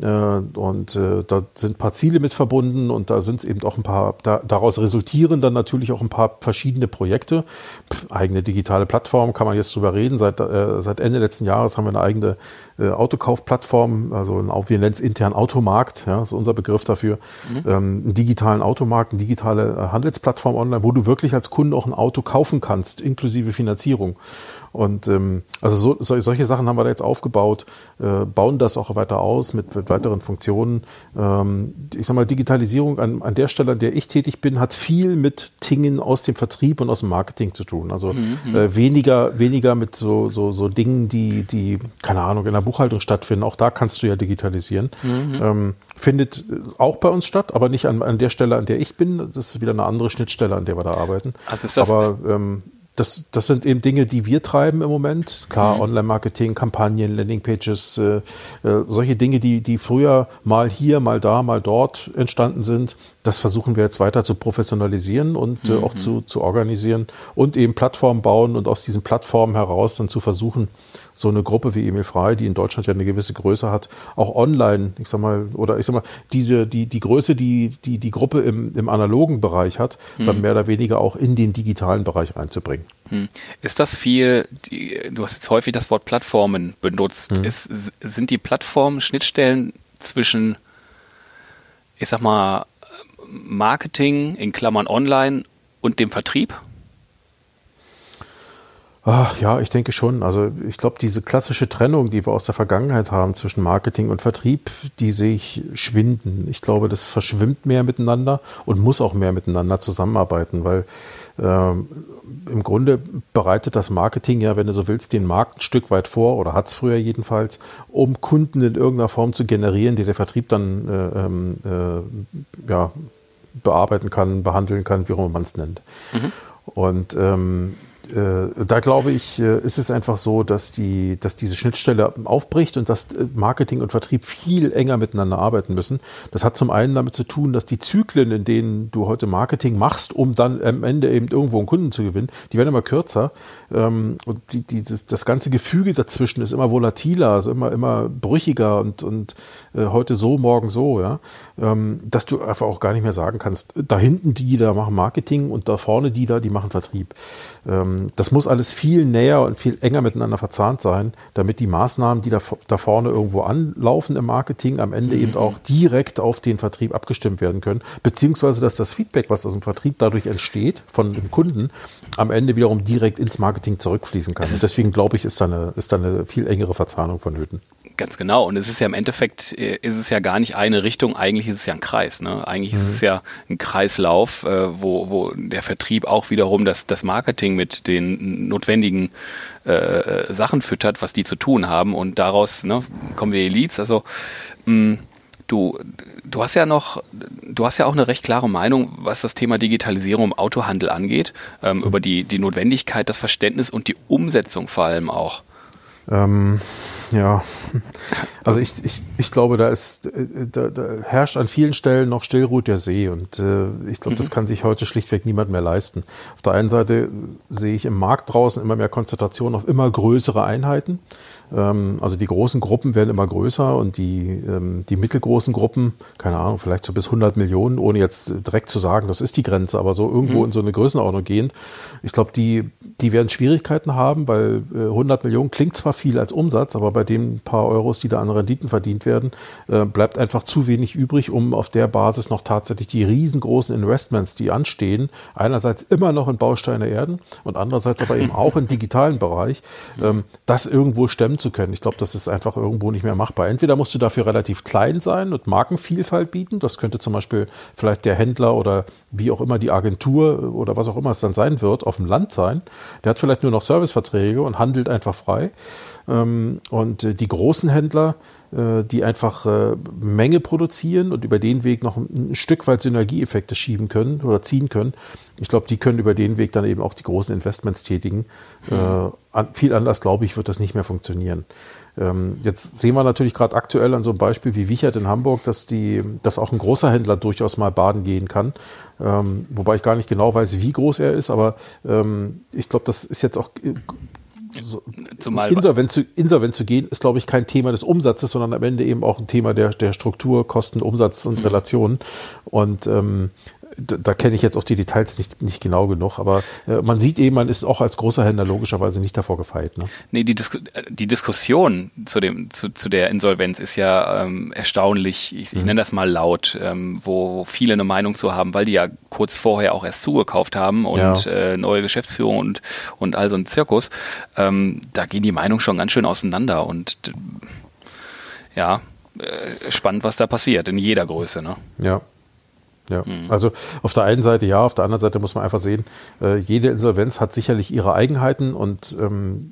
und äh, da sind ein paar Ziele mit verbunden und da sind es eben auch ein paar, da, daraus resultieren dann natürlich auch ein paar verschiedene Projekte. Pff, eigene digitale Plattform, kann man jetzt drüber reden. Seit, äh, seit Ende letzten Jahres haben wir eine eigene äh, Autokaufplattform, also ein, wir nennen es intern Automarkt, ja, ist unser Begriff dafür. Mhm. Ähm, einen digitalen Automarkt, eine digitale äh, Handelsplattform online, wo du wirklich als Kunde auch ein Auto kaufen kannst, inklusive Finanzierung. Und ähm, also so, so, solche Sachen haben wir da jetzt aufgebaut, äh, bauen das auch weiter aus mit, mit weiteren Funktionen. Ähm, ich sag mal, Digitalisierung an, an der Stelle, an der ich tätig bin, hat viel mit Dingen aus dem Vertrieb und aus dem Marketing zu tun. Also mhm. mhm. äh, weniger, weniger mit so, so, so Dingen, die, die, keine Ahnung, in der Buchhaltung stattfinden. Auch da kannst du ja digitalisieren. Mhm. Ähm, findet auch bei uns statt, aber nicht an, an der Stelle, an der ich bin. Das ist wieder eine andere Schnittstelle, an der wir da arbeiten. Also ist das, aber ähm, das, das sind eben Dinge, die wir treiben im Moment. Klar, mhm. Online-Marketing, Kampagnen, Landingpages, äh, äh, solche Dinge, die, die früher mal hier, mal da, mal dort entstanden sind. Das versuchen wir jetzt weiter zu professionalisieren und äh, mhm. auch zu, zu organisieren und eben Plattformen bauen und aus diesen Plattformen heraus dann zu versuchen, so eine Gruppe wie Emil Frei, die in Deutschland ja eine gewisse Größe hat, auch online, ich sag mal, oder ich sag mal, diese, die, die Größe, die die, die Gruppe im, im analogen Bereich hat, hm. dann mehr oder weniger auch in den digitalen Bereich reinzubringen. Hm. Ist das viel, die, du hast jetzt häufig das Wort Plattformen benutzt, hm. Ist, sind die Plattformen Schnittstellen zwischen, ich sag mal, Marketing in Klammern online und dem Vertrieb? Ach, ja, ich denke schon. Also ich glaube, diese klassische Trennung, die wir aus der Vergangenheit haben zwischen Marketing und Vertrieb, die sehe ich schwinden. Ich glaube, das verschwimmt mehr miteinander und muss auch mehr miteinander zusammenarbeiten, weil ähm, im Grunde bereitet das Marketing ja, wenn du so willst, den Markt ein Stück weit vor oder hat es früher jedenfalls, um Kunden in irgendeiner Form zu generieren, die der Vertrieb dann äh, ähm, äh, ja, bearbeiten kann, behandeln kann, wie auch immer man es nennt. Mhm. Und ähm, äh, da glaube ich, äh, ist es einfach so, dass, die, dass diese Schnittstelle aufbricht und dass äh, Marketing und Vertrieb viel enger miteinander arbeiten müssen. Das hat zum einen damit zu tun, dass die Zyklen, in denen du heute Marketing machst, um dann am Ende eben irgendwo einen Kunden zu gewinnen, die werden immer kürzer. Ähm, und die, die, das, das ganze Gefüge dazwischen ist immer volatiler, also immer, immer brüchiger und, und heute so, morgen so, ja. Ähm, dass du einfach auch gar nicht mehr sagen kannst, da hinten die, da machen Marketing und da vorne die da, die machen Vertrieb. Ähm, das muss alles viel näher und viel enger miteinander verzahnt sein, damit die Maßnahmen, die da, da vorne irgendwo anlaufen im Marketing, am Ende mhm. eben auch direkt auf den Vertrieb abgestimmt werden können, beziehungsweise dass das Feedback, was aus dem Vertrieb dadurch entsteht, von dem Kunden, am Ende wiederum direkt ins Marketing zurückfließen kann. Und deswegen glaube ich, ist da, eine, ist da eine viel engere Verzahnung vonnöten. Ganz genau. Und es ist ja im Endeffekt, äh, ist es ja gar nicht eine Richtung, eigentlich ist es ja ein Kreis. Ne? Eigentlich mhm. ist es ja ein Kreislauf, äh, wo, wo der Vertrieb auch wiederum das, das Marketing mit den notwendigen äh, Sachen füttert, was die zu tun haben. Und daraus ne, kommen wir Elites. Also mh, mm, du, du hast ja noch, du hast ja auch eine recht klare Meinung, was das Thema Digitalisierung im Autohandel angeht, ähm, mhm. über die, die Notwendigkeit, das Verständnis und die Umsetzung vor allem auch. Ähm, ja, also ich, ich, ich glaube, da ist, äh, da, da herrscht an vielen Stellen noch Stillruht der See und äh, ich glaube, mhm. das kann sich heute schlichtweg niemand mehr leisten. Auf der einen Seite sehe ich im Markt draußen immer mehr Konzentration auf immer größere Einheiten. Ähm, also die großen Gruppen werden immer größer und die, ähm, die mittelgroßen Gruppen, keine Ahnung, vielleicht so bis 100 Millionen, ohne jetzt direkt zu sagen, das ist die Grenze, aber so irgendwo mhm. in so eine Größenordnung gehend. Ich glaube, die, die werden Schwierigkeiten haben, weil äh, 100 Millionen klingt zwar viel als Umsatz, aber bei den paar Euros, die da an Renditen verdient werden, äh, bleibt einfach zu wenig übrig, um auf der Basis noch tatsächlich die riesengroßen Investments, die anstehen, einerseits immer noch in Bausteine Erden und andererseits aber eben <laughs> auch im digitalen Bereich, ähm, das irgendwo stemmen zu können. Ich glaube, das ist einfach irgendwo nicht mehr machbar. Entweder musst du dafür relativ klein sein und Markenvielfalt bieten. Das könnte zum Beispiel vielleicht der Händler oder wie auch immer die Agentur oder was auch immer es dann sein wird, auf dem Land sein. Der hat vielleicht nur noch Serviceverträge und handelt einfach frei. Ähm, und äh, die großen Händler, die einfach äh, Menge produzieren und über den Weg noch ein, Stück weit Synergieeffekte schieben können oder ziehen können. Ich glaube, die können über den Weg dann eben auch die großen Investments tätigen. Mhm. Äh, viel anders, glaube ich, wird das nicht mehr funktionieren. Ähm, jetzt sehen wir natürlich gerade aktuell an so einem Beispiel wie Wichert in Hamburg, dass, die, dass auch ein großer Händler durchaus mal baden gehen kann. Ähm, wobei ich gar nicht genau weiß, wie groß er ist, aber ähm, ich glaube, das ist jetzt auch so, Zumal insolvent zu, insolvent zu gehen, ist, glaube ich, kein Thema des Umsatzes, sondern am Ende eben auch ein Thema der, der Struktur, Kosten, Umsatz und mhm. Relationen. Und ähm, da, da kenne ich jetzt auch die Details nicht, nicht genau genug, aber äh, man sieht eben, man ist auch als großer Händler logischerweise nicht davor gefeit. Ne? Nee, die, Dis die Diskussion zu, dem, zu, zu der Insolvenz ist ja ähm, erstaunlich, ich, ich mhm. nenne das mal laut, ähm, wo viele eine Meinung zu haben, weil die ja kurz vorher auch erst zugekauft haben und ja. äh, neue Geschäftsführung und, und all so ein Zirkus. Ähm, da gehen die Meinungen schon ganz schön auseinander und ja, äh, spannend, was da passiert, in jeder Größe. Ne? Ja. Ja, mhm. also auf der einen Seite ja, auf der anderen Seite muss man einfach sehen, äh, jede Insolvenz hat sicherlich ihre Eigenheiten und ähm,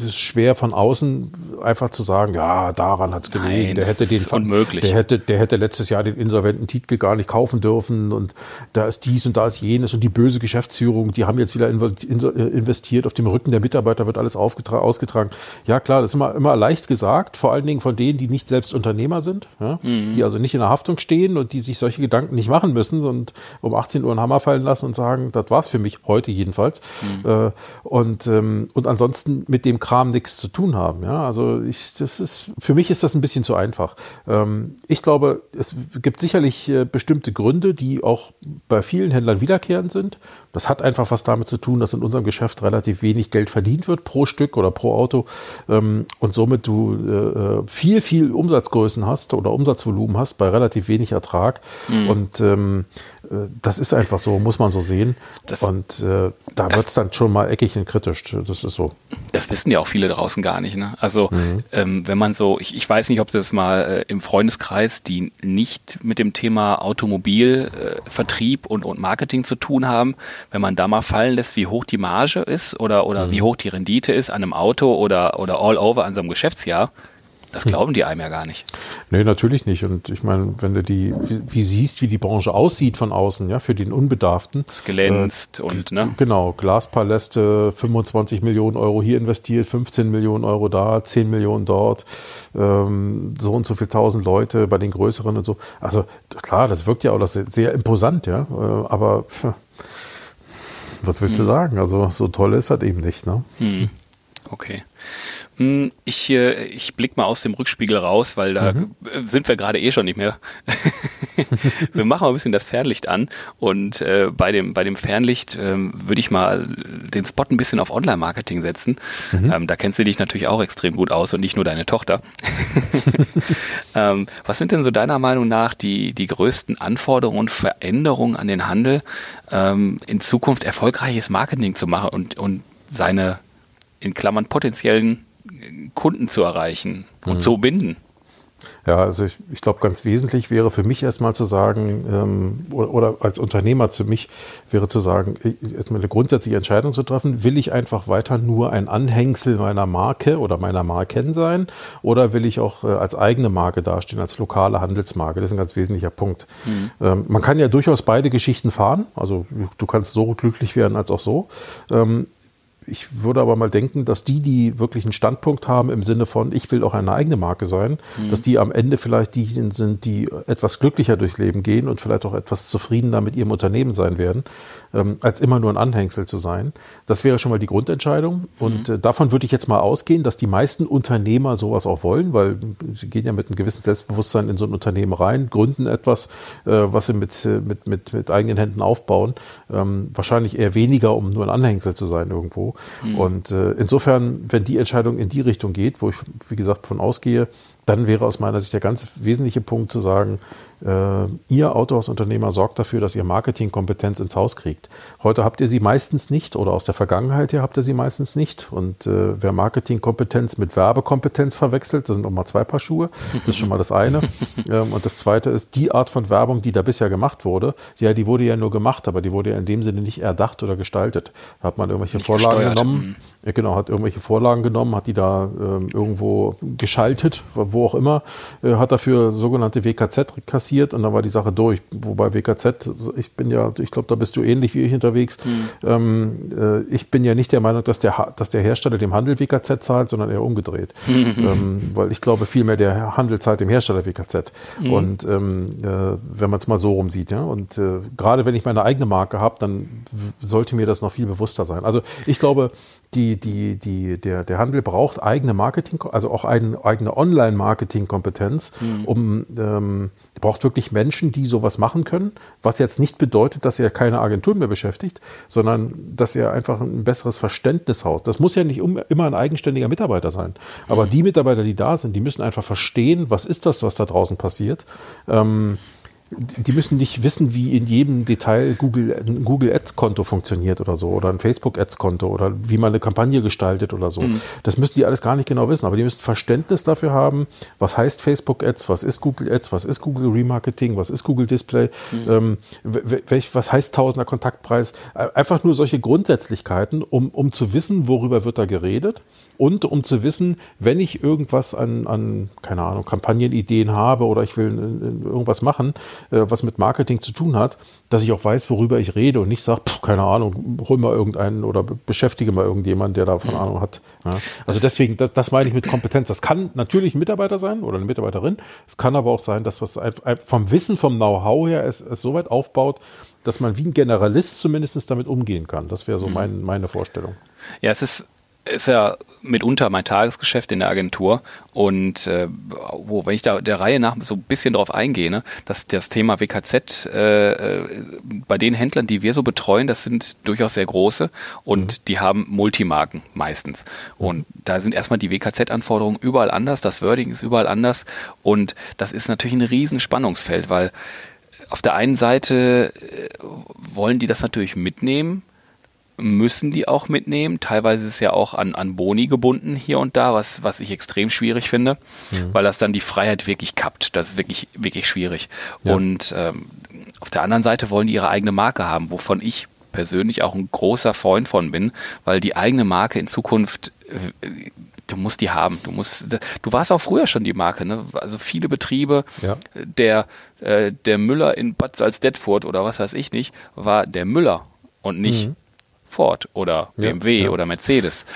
es ist schwer von außen einfach zu sagen, ja, daran hat es gelegen. Der hätte den unmöglich. Der hätte, der hätte letztes Jahr den insolventen Titel gar nicht kaufen dürfen und da ist dies und da ist jenes und die böse Geschäftsführung, die haben jetzt wieder investiert, auf dem Rücken der Mitarbeiter wird alles ausgetragen. Ja, klar, das ist immer, immer leicht gesagt, vor allen Dingen von denen, die nicht selbst Unternehmer sind, ja, mhm. die also nicht in der Haftung stehen und die sich solche Gedanken nicht machen müssen und um 18 Uhr einen Hammer fallen lassen und sagen, das war's für mich heute jedenfalls. Mhm. Äh, und, ähm, und ansonsten mit dem Kram nichts zu tun haben. Ja, also ich, das ist, für mich ist das ein bisschen zu einfach. Ähm, ich glaube, es gibt sicherlich äh, bestimmte Gründe, die auch bei vielen Händlern wiederkehrend sind. Das hat einfach was damit zu tun, dass in unserem Geschäft relativ wenig Geld verdient wird pro Stück oder pro Auto ähm, und somit du äh, viel, viel Umsatzgrößen hast oder Umsatzvolumen hast bei relativ wenig Ertrag. Mhm. Und ähm, äh, das ist einfach so, muss man so sehen. Das, und äh, da wird es dann schon mal eckig und kritisch. Das ist so. Das wissen ja auch viele draußen gar nicht. Ne? Also mhm. ähm, wenn man so, ich, ich, weiß nicht, ob das mal äh, im Freundeskreis, die nicht mit dem Thema Automobilvertrieb äh, und, und Marketing zu tun haben, wenn man da mal fallen lässt, wie hoch die Marge ist oder, oder mhm. wie hoch die Rendite ist an einem Auto oder, oder all over an so einem Geschäftsjahr, das hm. glauben die einem ja gar nicht. Nee, natürlich nicht. Und ich meine, wenn du die, wie, wie, siehst, wie die Branche aussieht von außen, ja, für den Unbedarften. Es glänzt äh, und, ne? Genau, Glaspaläste, 25 Millionen Euro hier investiert, 15 Millionen Euro da, 10 Millionen dort, ähm, so und so viel tausend Leute bei den größeren und so. Also klar, das wirkt ja auch das sehr imposant, ja. Äh, aber pff, was willst hm. du sagen? Also so toll ist das eben nicht, ne? Hm. Okay. Hm, ich, ich blick mal aus dem Rückspiegel raus, weil da mhm. sind wir gerade eh schon nicht mehr. <laughs> wir machen mal ein bisschen das Fernlicht an und äh, bei, dem, bei dem Fernlicht äh, würde ich mal den Spot ein bisschen auf Online-Marketing setzen. Mhm. Ähm, da kennst du dich natürlich auch extrem gut aus und nicht nur deine Tochter. <laughs> <laughs> ähm, was sind denn so deiner Meinung nach die, die größten Anforderungen und Veränderungen an den Handel, ähm, in Zukunft erfolgreiches Marketing zu machen und, und seine in Klammern potenziellen Kunden zu erreichen und mhm. zu binden? Ja, also ich, ich glaube, ganz wesentlich wäre für mich erstmal zu sagen, ähm, oder, oder, als Unternehmer zu mich wäre zu sagen, erstmal eine grundsätzliche Entscheidung zu treffen, will ich einfach weiter nur ein Anhängsel meiner Marke oder meiner Marken sein oder will ich auch äh, als eigene Marke dastehen, als lokale Handelsmarke? Das ist ein ganz wesentlicher Punkt. Mhm. Ähm, man kann ja durchaus beide Geschichten fahren, also du kannst so glücklich werden als auch so. Ähm, ich würde aber mal denken, dass die, die wirklich einen Standpunkt haben im Sinne von, ich will auch eine eigene Marke sein, mhm. dass die am Ende vielleicht die sind, die etwas glücklicher durchs Leben gehen und vielleicht auch etwas zufriedener mit ihrem Unternehmen sein werden, ähm, als immer nur ein Anhängsel zu sein. Das wäre schon mal die Grundentscheidung. Und mhm. äh, davon würde ich jetzt mal ausgehen, dass die meisten Unternehmer sowas auch wollen, weil sie gehen ja mit einem gewissen Selbstbewusstsein in so ein Unternehmen rein, gründen etwas, äh, was sie mit, mit, mit, mit eigenen Händen aufbauen. Ähm, wahrscheinlich eher weniger, um nur ein Anhängsel zu sein irgendwo. Mhm. Und äh, insofern, wenn die Entscheidung in die Richtung geht, wo ich, wie gesagt, von ausgehe, dann wäre aus meiner Sicht der ganz wesentliche Punkt zu sagen, äh, ihr Autohausunternehmer sorgt dafür, dass ihr Marketingkompetenz ins Haus kriegt. Heute habt ihr sie meistens nicht oder aus der Vergangenheit her habt ihr sie meistens nicht. Und äh, wer Marketingkompetenz mit Werbekompetenz verwechselt, das sind nochmal zwei Paar Schuhe. Das ist schon mal das eine. <laughs> ähm, und das zweite ist die Art von Werbung, die da bisher gemacht wurde. Ja, die wurde ja nur gemacht, aber die wurde ja in dem Sinne nicht erdacht oder gestaltet. Da hat man irgendwelche nicht Vorlagen gesteuert. genommen. Mhm. Ja, genau, hat irgendwelche Vorlagen genommen, hat die da ähm, irgendwo geschaltet, wo auch immer, äh, hat dafür sogenannte WKZ kassiert und dann war die Sache durch. Wobei WKZ, ich bin ja, ich glaube, da bist du ähnlich wie ich unterwegs. Mhm. Ähm, äh, ich bin ja nicht der Meinung, dass der, dass der Hersteller dem Handel WKZ zahlt, sondern eher umgedreht. Mhm. <laughs> Ähm, weil ich glaube, vielmehr der Handel zahlt dem Hersteller WKZ. Mhm. Und ähm, äh, wenn man es mal so rum sieht, ja. Und äh, gerade wenn ich meine eigene Marke habe, dann sollte mir das noch viel bewusster sein. Also ich glaube, die, die, die, der, der Handel braucht eigene Marketing, also auch eine eigene Online-Marketing-Kompetenz, mhm. um ähm, braucht wirklich Menschen, die sowas machen können, was jetzt nicht bedeutet, dass er keine Agentur mehr beschäftigt, sondern dass er einfach ein besseres Verständnis haut. Das muss ja nicht um, immer ein eigenständiger Mitarbeiter sein. Aber mhm. die Mitarbeiter, die da sind, die müssen einfach verstehen, was ist das, was da draußen passiert. Ähm, die müssen nicht wissen, wie in jedem Detail Google, ein Google Ads Konto funktioniert oder so oder ein Facebook Ads Konto oder wie man eine Kampagne gestaltet oder so. Mhm. Das müssen die alles gar nicht genau wissen, aber die müssen Verständnis dafür haben, was heißt Facebook Ads, was ist Google Ads, was ist Google Remarketing, was ist Google Display, mhm. ähm, welch, was heißt Tausender Kontaktpreis. Einfach nur solche Grundsätzlichkeiten, um, um zu wissen, worüber wird da geredet und um zu wissen, wenn ich irgendwas an, an keine Ahnung, Kampagnenideen habe oder ich will irgendwas machen, äh, was mit Marketing zu tun hat, dass ich auch weiß, worüber ich rede und nicht sage, keine Ahnung, hol mal irgendeinen oder beschäftige mal irgendjemanden, der davon mhm. Ahnung hat. Ja. Also deswegen, das, das meine ich mit Kompetenz. Das kann natürlich ein Mitarbeiter sein oder eine Mitarbeiterin. Es kann aber auch sein, dass was vom Wissen, vom Know-how her es, es so weit aufbaut, dass man wie ein Generalist zumindest damit umgehen kann. Das wäre so mhm. mein, meine Vorstellung. Ja, es ist ist ja mitunter mein Tagesgeschäft in der Agentur und äh, wo, wenn ich da der Reihe nach so ein bisschen drauf eingehe, ne, dass das Thema WKZ äh, äh, bei den Händlern, die wir so betreuen, das sind durchaus sehr große und mhm. die haben Multimarken meistens. Und da sind erstmal die WKZ-Anforderungen überall anders, das Wording ist überall anders und das ist natürlich ein riesen Spannungsfeld, weil auf der einen Seite äh, wollen die das natürlich mitnehmen, müssen die auch mitnehmen. Teilweise ist es ja auch an, an Boni gebunden hier und da, was, was ich extrem schwierig finde, mhm. weil das dann die Freiheit wirklich kappt. Das ist wirklich, wirklich schwierig. Ja. Und ähm, auf der anderen Seite wollen die ihre eigene Marke haben, wovon ich persönlich auch ein großer Freund von bin, weil die eigene Marke in Zukunft äh, du musst die haben. Du musst, du warst auch früher schon die Marke, ne? Also viele Betriebe, ja. der, äh, der Müller in Bad Salzdetfurt oder was weiß ich nicht, war der Müller und nicht mhm. Ford oder BMW ja, oder Mercedes.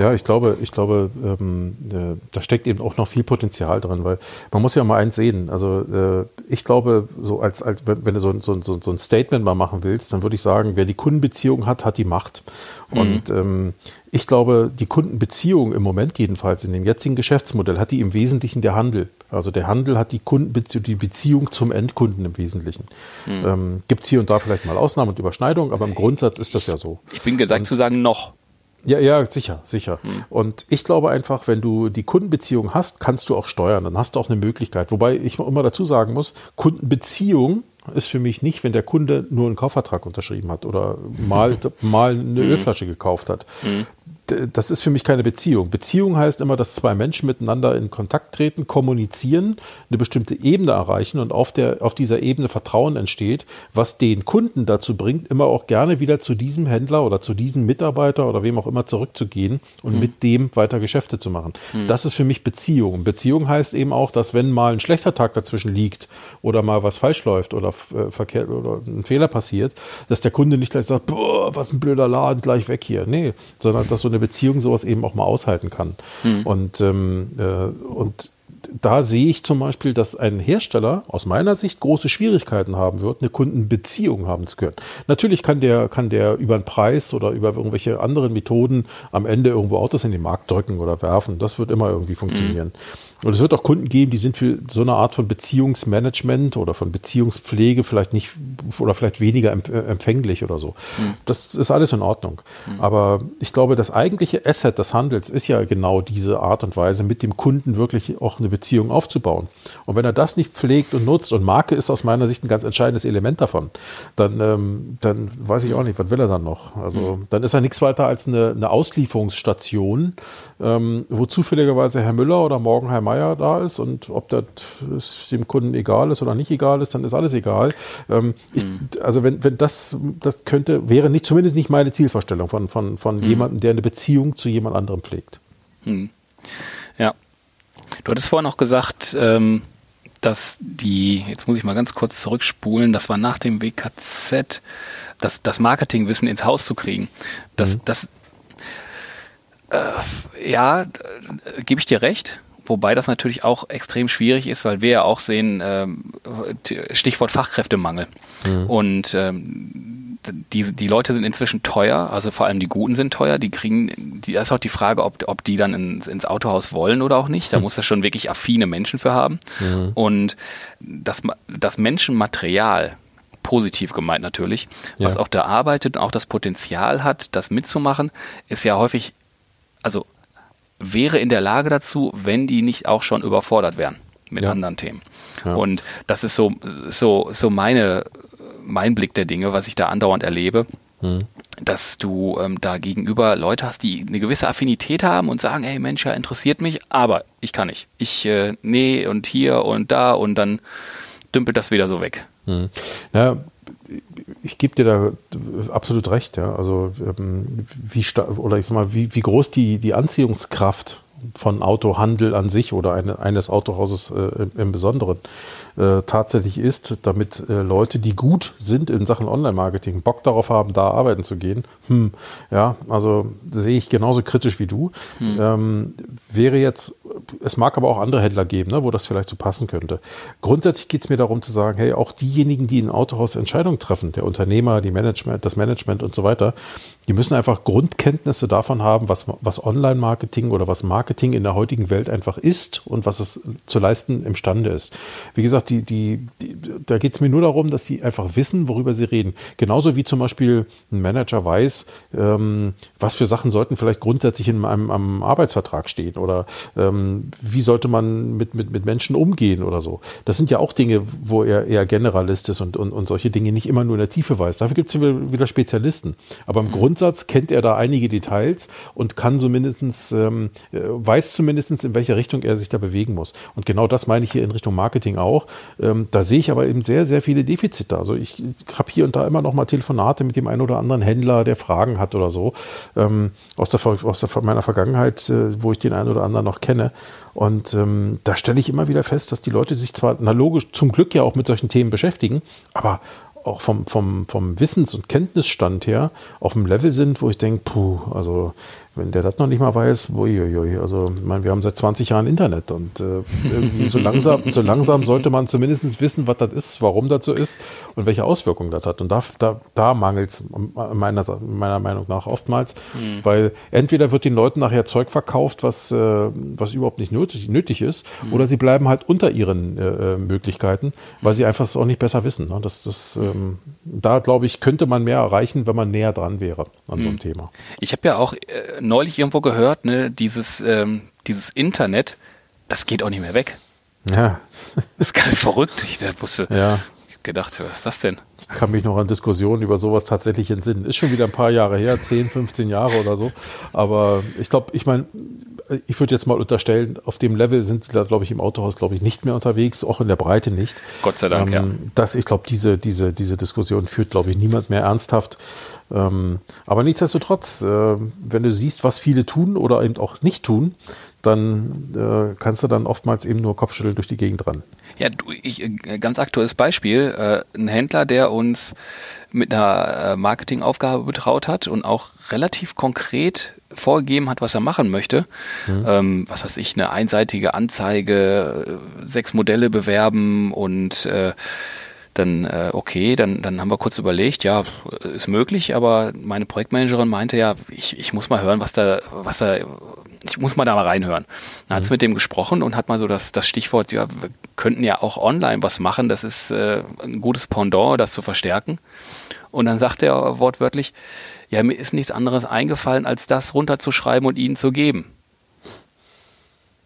Ja, ich glaube, ich glaube, ähm, äh, da steckt eben auch noch viel Potenzial drin, weil man muss ja mal eins sehen. Also äh, ich glaube, so als, als wenn, wenn du so, so, so, so, ein Statement mal machen willst, dann würde ich sagen, wer die Kundenbeziehung hat, hat die Macht. Mhm. Und ähm, ich glaube, die Kundenbeziehung im Moment jedenfalls in dem jetzigen Geschäftsmodell hat die im Wesentlichen der Handel. Also der Handel hat die Kundenbeziehung, die Beziehung zum Endkunden im Wesentlichen. Mhm. Ähm, Gibt es hier und da vielleicht mal Ausnahmen und Überschneidungen, aber im Grundsatz ist das ja so. Ich bin gesagt und, zu sagen noch. Ja, ja, sicher, sicher. Mhm. Und ich glaube einfach, wenn du die Kundenbeziehung hast, kannst du auch steuern. Dann hast du auch eine Möglichkeit. Wobei ich immer dazu sagen muss, Kundenbeziehung ist für mich nicht, wenn der Kunde nur einen Kaufvertrag unterschrieben hat oder mal, <laughs> mal eine mhm. Ölflasche gekauft hat. Das ist für mich keine Beziehung. Beziehung heißt immer, dass zwei Menschen miteinander in Kontakt treten, kommunizieren, eine bestimmte Ebene erreichen und auf, der, auf dieser Ebene Vertrauen entsteht, was den Kunden dazu bringt, immer auch gerne wieder zu diesem Händler oder zu diesem Mitarbeiter oder wem auch immer zurückzugehen und mhm. mit dem weiter Geschäfte zu machen. Mhm. Das ist für mich Beziehung. Beziehung heißt eben auch, dass wenn mal ein schlechter Tag dazwischen liegt oder mal was falsch läuft oder äh, verkehrt oder ein Fehler passiert, dass der Kunde nicht gleich sagt, boah, was ein blöder Laden, gleich weg hier. Nee, sondern dass so eine Beziehung sowas eben auch mal aushalten kann. Mhm. Und, ähm, äh, und da sehe ich zum Beispiel, dass ein Hersteller aus meiner Sicht große Schwierigkeiten haben wird, eine Kundenbeziehung haben zu können. Natürlich kann der, kann der über einen Preis oder über irgendwelche anderen Methoden am Ende irgendwo Autos in den Markt drücken oder werfen. Das wird immer irgendwie funktionieren. Mhm. Und es wird auch Kunden geben, die sind für so eine Art von Beziehungsmanagement oder von Beziehungspflege vielleicht nicht oder vielleicht weniger äh, empfänglich oder so. Mhm. Das ist alles in Ordnung. Mhm. Aber ich glaube, das eigentliche Asset des Handels ist ja genau diese Art und Weise, mit dem Kunden wirklich auch eine Beziehung aufzubauen. Und wenn er das nicht pflegt und nutzt, und Marke ist aus meiner Sicht ein ganz entscheidendes Element davon, dann, ähm, dann weiß ich auch nicht, was will er dann noch? Also mhm. dann ist er nichts weiter als eine, eine Auslieferungsstation, ähm, wo zufälligerweise Herr Müller oder morgen Herr Meier da ist und ob das dem Kunden egal ist oder nicht egal ist, dann ist alles egal. Ähm, ich, mhm. Also wenn, wenn das, das könnte, wäre nicht, zumindest nicht meine Zielvorstellung von, von, von mhm. jemandem, der eine Beziehung zu jemand anderem pflegt. Mhm. Du hattest vorhin auch gesagt, ähm, dass die, jetzt muss ich mal ganz kurz zurückspulen, das war nach dem WKZ, das, das Marketingwissen ins Haus zu kriegen. Das, mhm. das, äh, ja, äh, gebe ich dir recht. Wobei das natürlich auch extrem schwierig ist, weil wir ja auch sehen, ähm, Stichwort Fachkräftemangel. Mhm. Und ähm, die, die Leute sind inzwischen teuer, also vor allem die Guten sind teuer, die kriegen, die, da ist auch die Frage, ob, ob die dann ins, ins Autohaus wollen oder auch nicht. Da mhm. muss er schon wirklich affine Menschen für haben. Mhm. Und das, das Menschenmaterial, positiv gemeint natürlich, was ja. auch da arbeitet und auch das Potenzial hat, das mitzumachen, ist ja häufig, also wäre in der Lage dazu, wenn die nicht auch schon überfordert wären mit ja. anderen Themen. Ja. Und das ist so, so, so meine, mein Blick der Dinge, was ich da andauernd erlebe. Mhm. Dass du ähm, da gegenüber Leute hast, die eine gewisse Affinität haben und sagen, hey Mensch, ja, interessiert mich, aber ich kann nicht. Ich, äh, nee, und hier und da und dann dümpelt das wieder so weg. Mhm. Ja, ich gebe dir da absolut recht, ja. Also ähm, wie oder ich sag mal, wie, wie groß die, die Anziehungskraft von Autohandel an sich oder eine, eines Autohauses äh, im Besonderen äh, tatsächlich ist, damit äh, Leute, die gut sind in Sachen Online-Marketing, Bock darauf haben, da arbeiten zu gehen. Hm, ja, also sehe ich genauso kritisch wie du. Hm. Ähm, wäre jetzt, es mag aber auch andere Händler geben, ne, wo das vielleicht so passen könnte. Grundsätzlich geht es mir darum zu sagen, hey, auch diejenigen, die in Autohaus Entscheidungen treffen, der Unternehmer, die Management, das Management und so weiter, die müssen einfach Grundkenntnisse davon haben, was, was Online-Marketing oder was Marketing in der heutigen Welt einfach ist und was es zu leisten imstande ist. Wie gesagt, gesagt, die, die, die da geht es mir nur darum, dass sie einfach wissen, worüber sie reden. Genauso wie zum Beispiel ein Manager weiß, ähm, was für Sachen sollten vielleicht grundsätzlich in einem, einem Arbeitsvertrag stehen oder ähm, wie sollte man mit, mit, mit Menschen umgehen oder so. Das sind ja auch Dinge, wo er eher Generalist ist und, und, und solche Dinge nicht immer nur in der Tiefe weiß. Dafür gibt es wieder Spezialisten. Aber im mhm. Grundsatz kennt er da einige Details und kann zumindest, ähm, äh, weiß zumindest, in welche Richtung er sich da bewegen muss. Und genau das meine ich hier in Richtung Marketing auch. Ähm, da sehe ich aber eben sehr, sehr viele Defizite. Also ich, habe hier und da immer noch mal Telefonate mit dem einen oder anderen Händler, der Fragen hat oder so, ähm, aus, der, aus der, meiner Vergangenheit, äh, wo ich den einen oder anderen noch kenne. Und ähm, da stelle ich immer wieder fest, dass die Leute sich zwar, na logisch, zum Glück ja auch mit solchen Themen beschäftigen, aber auch vom, vom, vom Wissens- und Kenntnisstand her auf dem Level sind, wo ich denke, puh, also wenn der das noch nicht mal weiß, uiuiui, also ich meine, wir haben seit 20 Jahren Internet und äh, irgendwie so langsam, <laughs> so langsam sollte man zumindest wissen, was das ist, warum das so ist und welche Auswirkungen das hat. Und da, da, da mangelt es meiner, meiner Meinung nach oftmals, mhm. weil entweder wird den Leuten nachher Zeug verkauft, was, äh, was überhaupt nicht nötig, nötig ist, mhm. oder sie bleiben halt unter ihren äh, äh Möglichkeiten, weil sie einfach es auch nicht besser wissen. Ne? Das, das, ähm, da glaube ich, könnte man mehr erreichen, wenn man näher dran wäre an mhm. so einem mhm. Thema. Ich habe ja auch äh, neulich irgendwo gehört, ne, dieses, ähm, dieses Internet, das geht auch nicht mehr weg. Ja. <laughs> Das ist ganz verrückt. Ich wusste, ja. gedacht, was ist das denn? Ich kann mich noch an Diskussionen über sowas tatsächlich entsinnen. Ist schon wieder ein paar Jahre her, 10, 15 Jahre oder so. Aber ich glaube, ich meine, ich würde jetzt mal unterstellen, auf dem Level sind sie da, glaube ich, im Autohaus, glaube ich, nicht mehr unterwegs, auch in der Breite nicht. Gott sei Dank, ähm, ja. Das, ich glaube, diese, diese, diese Diskussion führt, glaube ich, niemand mehr ernsthaft. Ähm, aber nichtsdestotrotz, äh, wenn du siehst, was viele tun oder eben auch nicht tun, dann äh, kannst du dann oftmals eben nur Kopfschütteln durch die Gegend ran. Ja, du, ich, äh, ganz aktuelles Beispiel. Äh, ein Händler, der uns mit einer äh, Marketingaufgabe betraut hat und auch relativ konkret vorgegeben hat, was er machen möchte. Mhm. Ähm, was weiß ich, eine einseitige Anzeige, äh, sechs Modelle bewerben und äh, dann, äh, okay, dann, dann haben wir kurz überlegt, ja, ist möglich, aber meine Projektmanagerin meinte ja, ich, ich muss mal hören, was da, was da ich muss mal da mal reinhören. Dann hat sie mhm. mit dem gesprochen und hat mal so das, das Stichwort, ja, wir könnten ja auch online was machen, das ist äh, ein gutes Pendant, das zu verstärken. Und dann sagt er wortwörtlich, ja, mir ist nichts anderes eingefallen, als das runterzuschreiben und ihnen zu geben.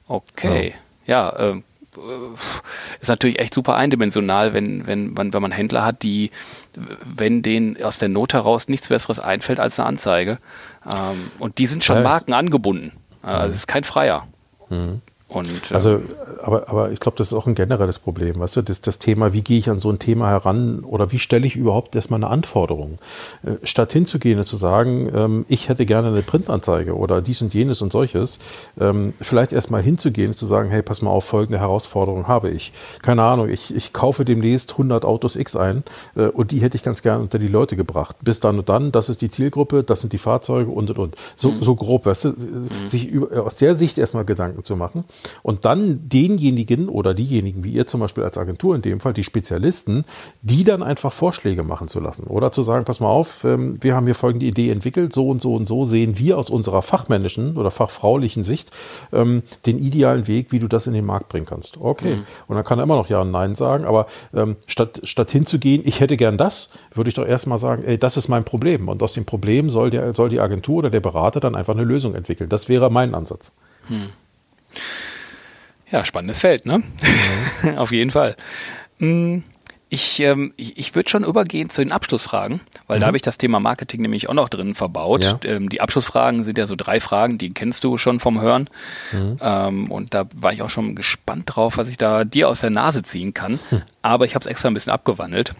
Okay, ja, ja äh, ist natürlich echt super eindimensional, wenn, wenn, wenn, wenn man Händler hat, die, wenn denen aus der Not heraus nichts Besseres einfällt als eine Anzeige. Ähm, und die sind schon Marken angebunden. Also es ist kein Freier. Mhm. Und, äh, also, aber, aber ich glaube, das ist auch ein generelles Problem. Weißt du, das, das Thema, wie gehe ich an so ein Thema heran oder wie stelle ich überhaupt erstmal eine Anforderung? Äh, statt hinzugehen und zu sagen, ähm, ich hätte gerne eine Printanzeige oder dies und jenes und solches, ähm, vielleicht erstmal hinzugehen und zu sagen, hey, pass mal auf, folgende Herausforderung habe ich. Keine Ahnung, ich, ich kaufe demnächst 100 Autos X ein äh, und die hätte ich ganz gerne unter die Leute gebracht. Bis dann und dann, das ist die Zielgruppe, das sind die Fahrzeuge und und und. So, mhm. so grob, weißt du, mhm. sich über, aus der Sicht erstmal Gedanken zu machen und dann denjenigen oder diejenigen, wie ihr zum Beispiel als Agentur in dem Fall, die Spezialisten, die dann einfach Vorschläge machen zu lassen. Oder zu sagen, pass mal auf, ähm, wir haben hier folgende Idee entwickelt, so und so und so sehen wir aus unserer fachmännischen oder fachfraulichen Sicht ähm, den idealen Weg, wie du das in den Markt bringen kannst. Okay. Mhm. Und dann kann er immer noch Ja und Nein sagen, aber ähm, statt, statt hinzugehen, ich hätte gern das, würde ich doch erstmal sagen, ey, das ist mein Problem. Und aus dem Problem soll, der, soll die Agentur oder der Berater dann einfach eine Lösung entwickeln. Das wäre mein Ansatz. Mhm. Ja, spannendes Feld, ne? Mhm. <laughs> Auf jeden Fall. Mm, ich, ähm, ich, ich würde schon übergehen zu den Abschlussfragen, weil mhm. da habe ich das Thema Marketing nämlich auch noch drin verbaut. Ja. Ähm, die Abschlussfragen sind ja so drei Fragen, die kennst du schon vom Hören. Mhm. Ähm, und da war ich auch schon gespannt drauf, was ich da dir aus der Nase ziehen kann. Mhm. Aber ich habe es extra ein bisschen abgewandelt.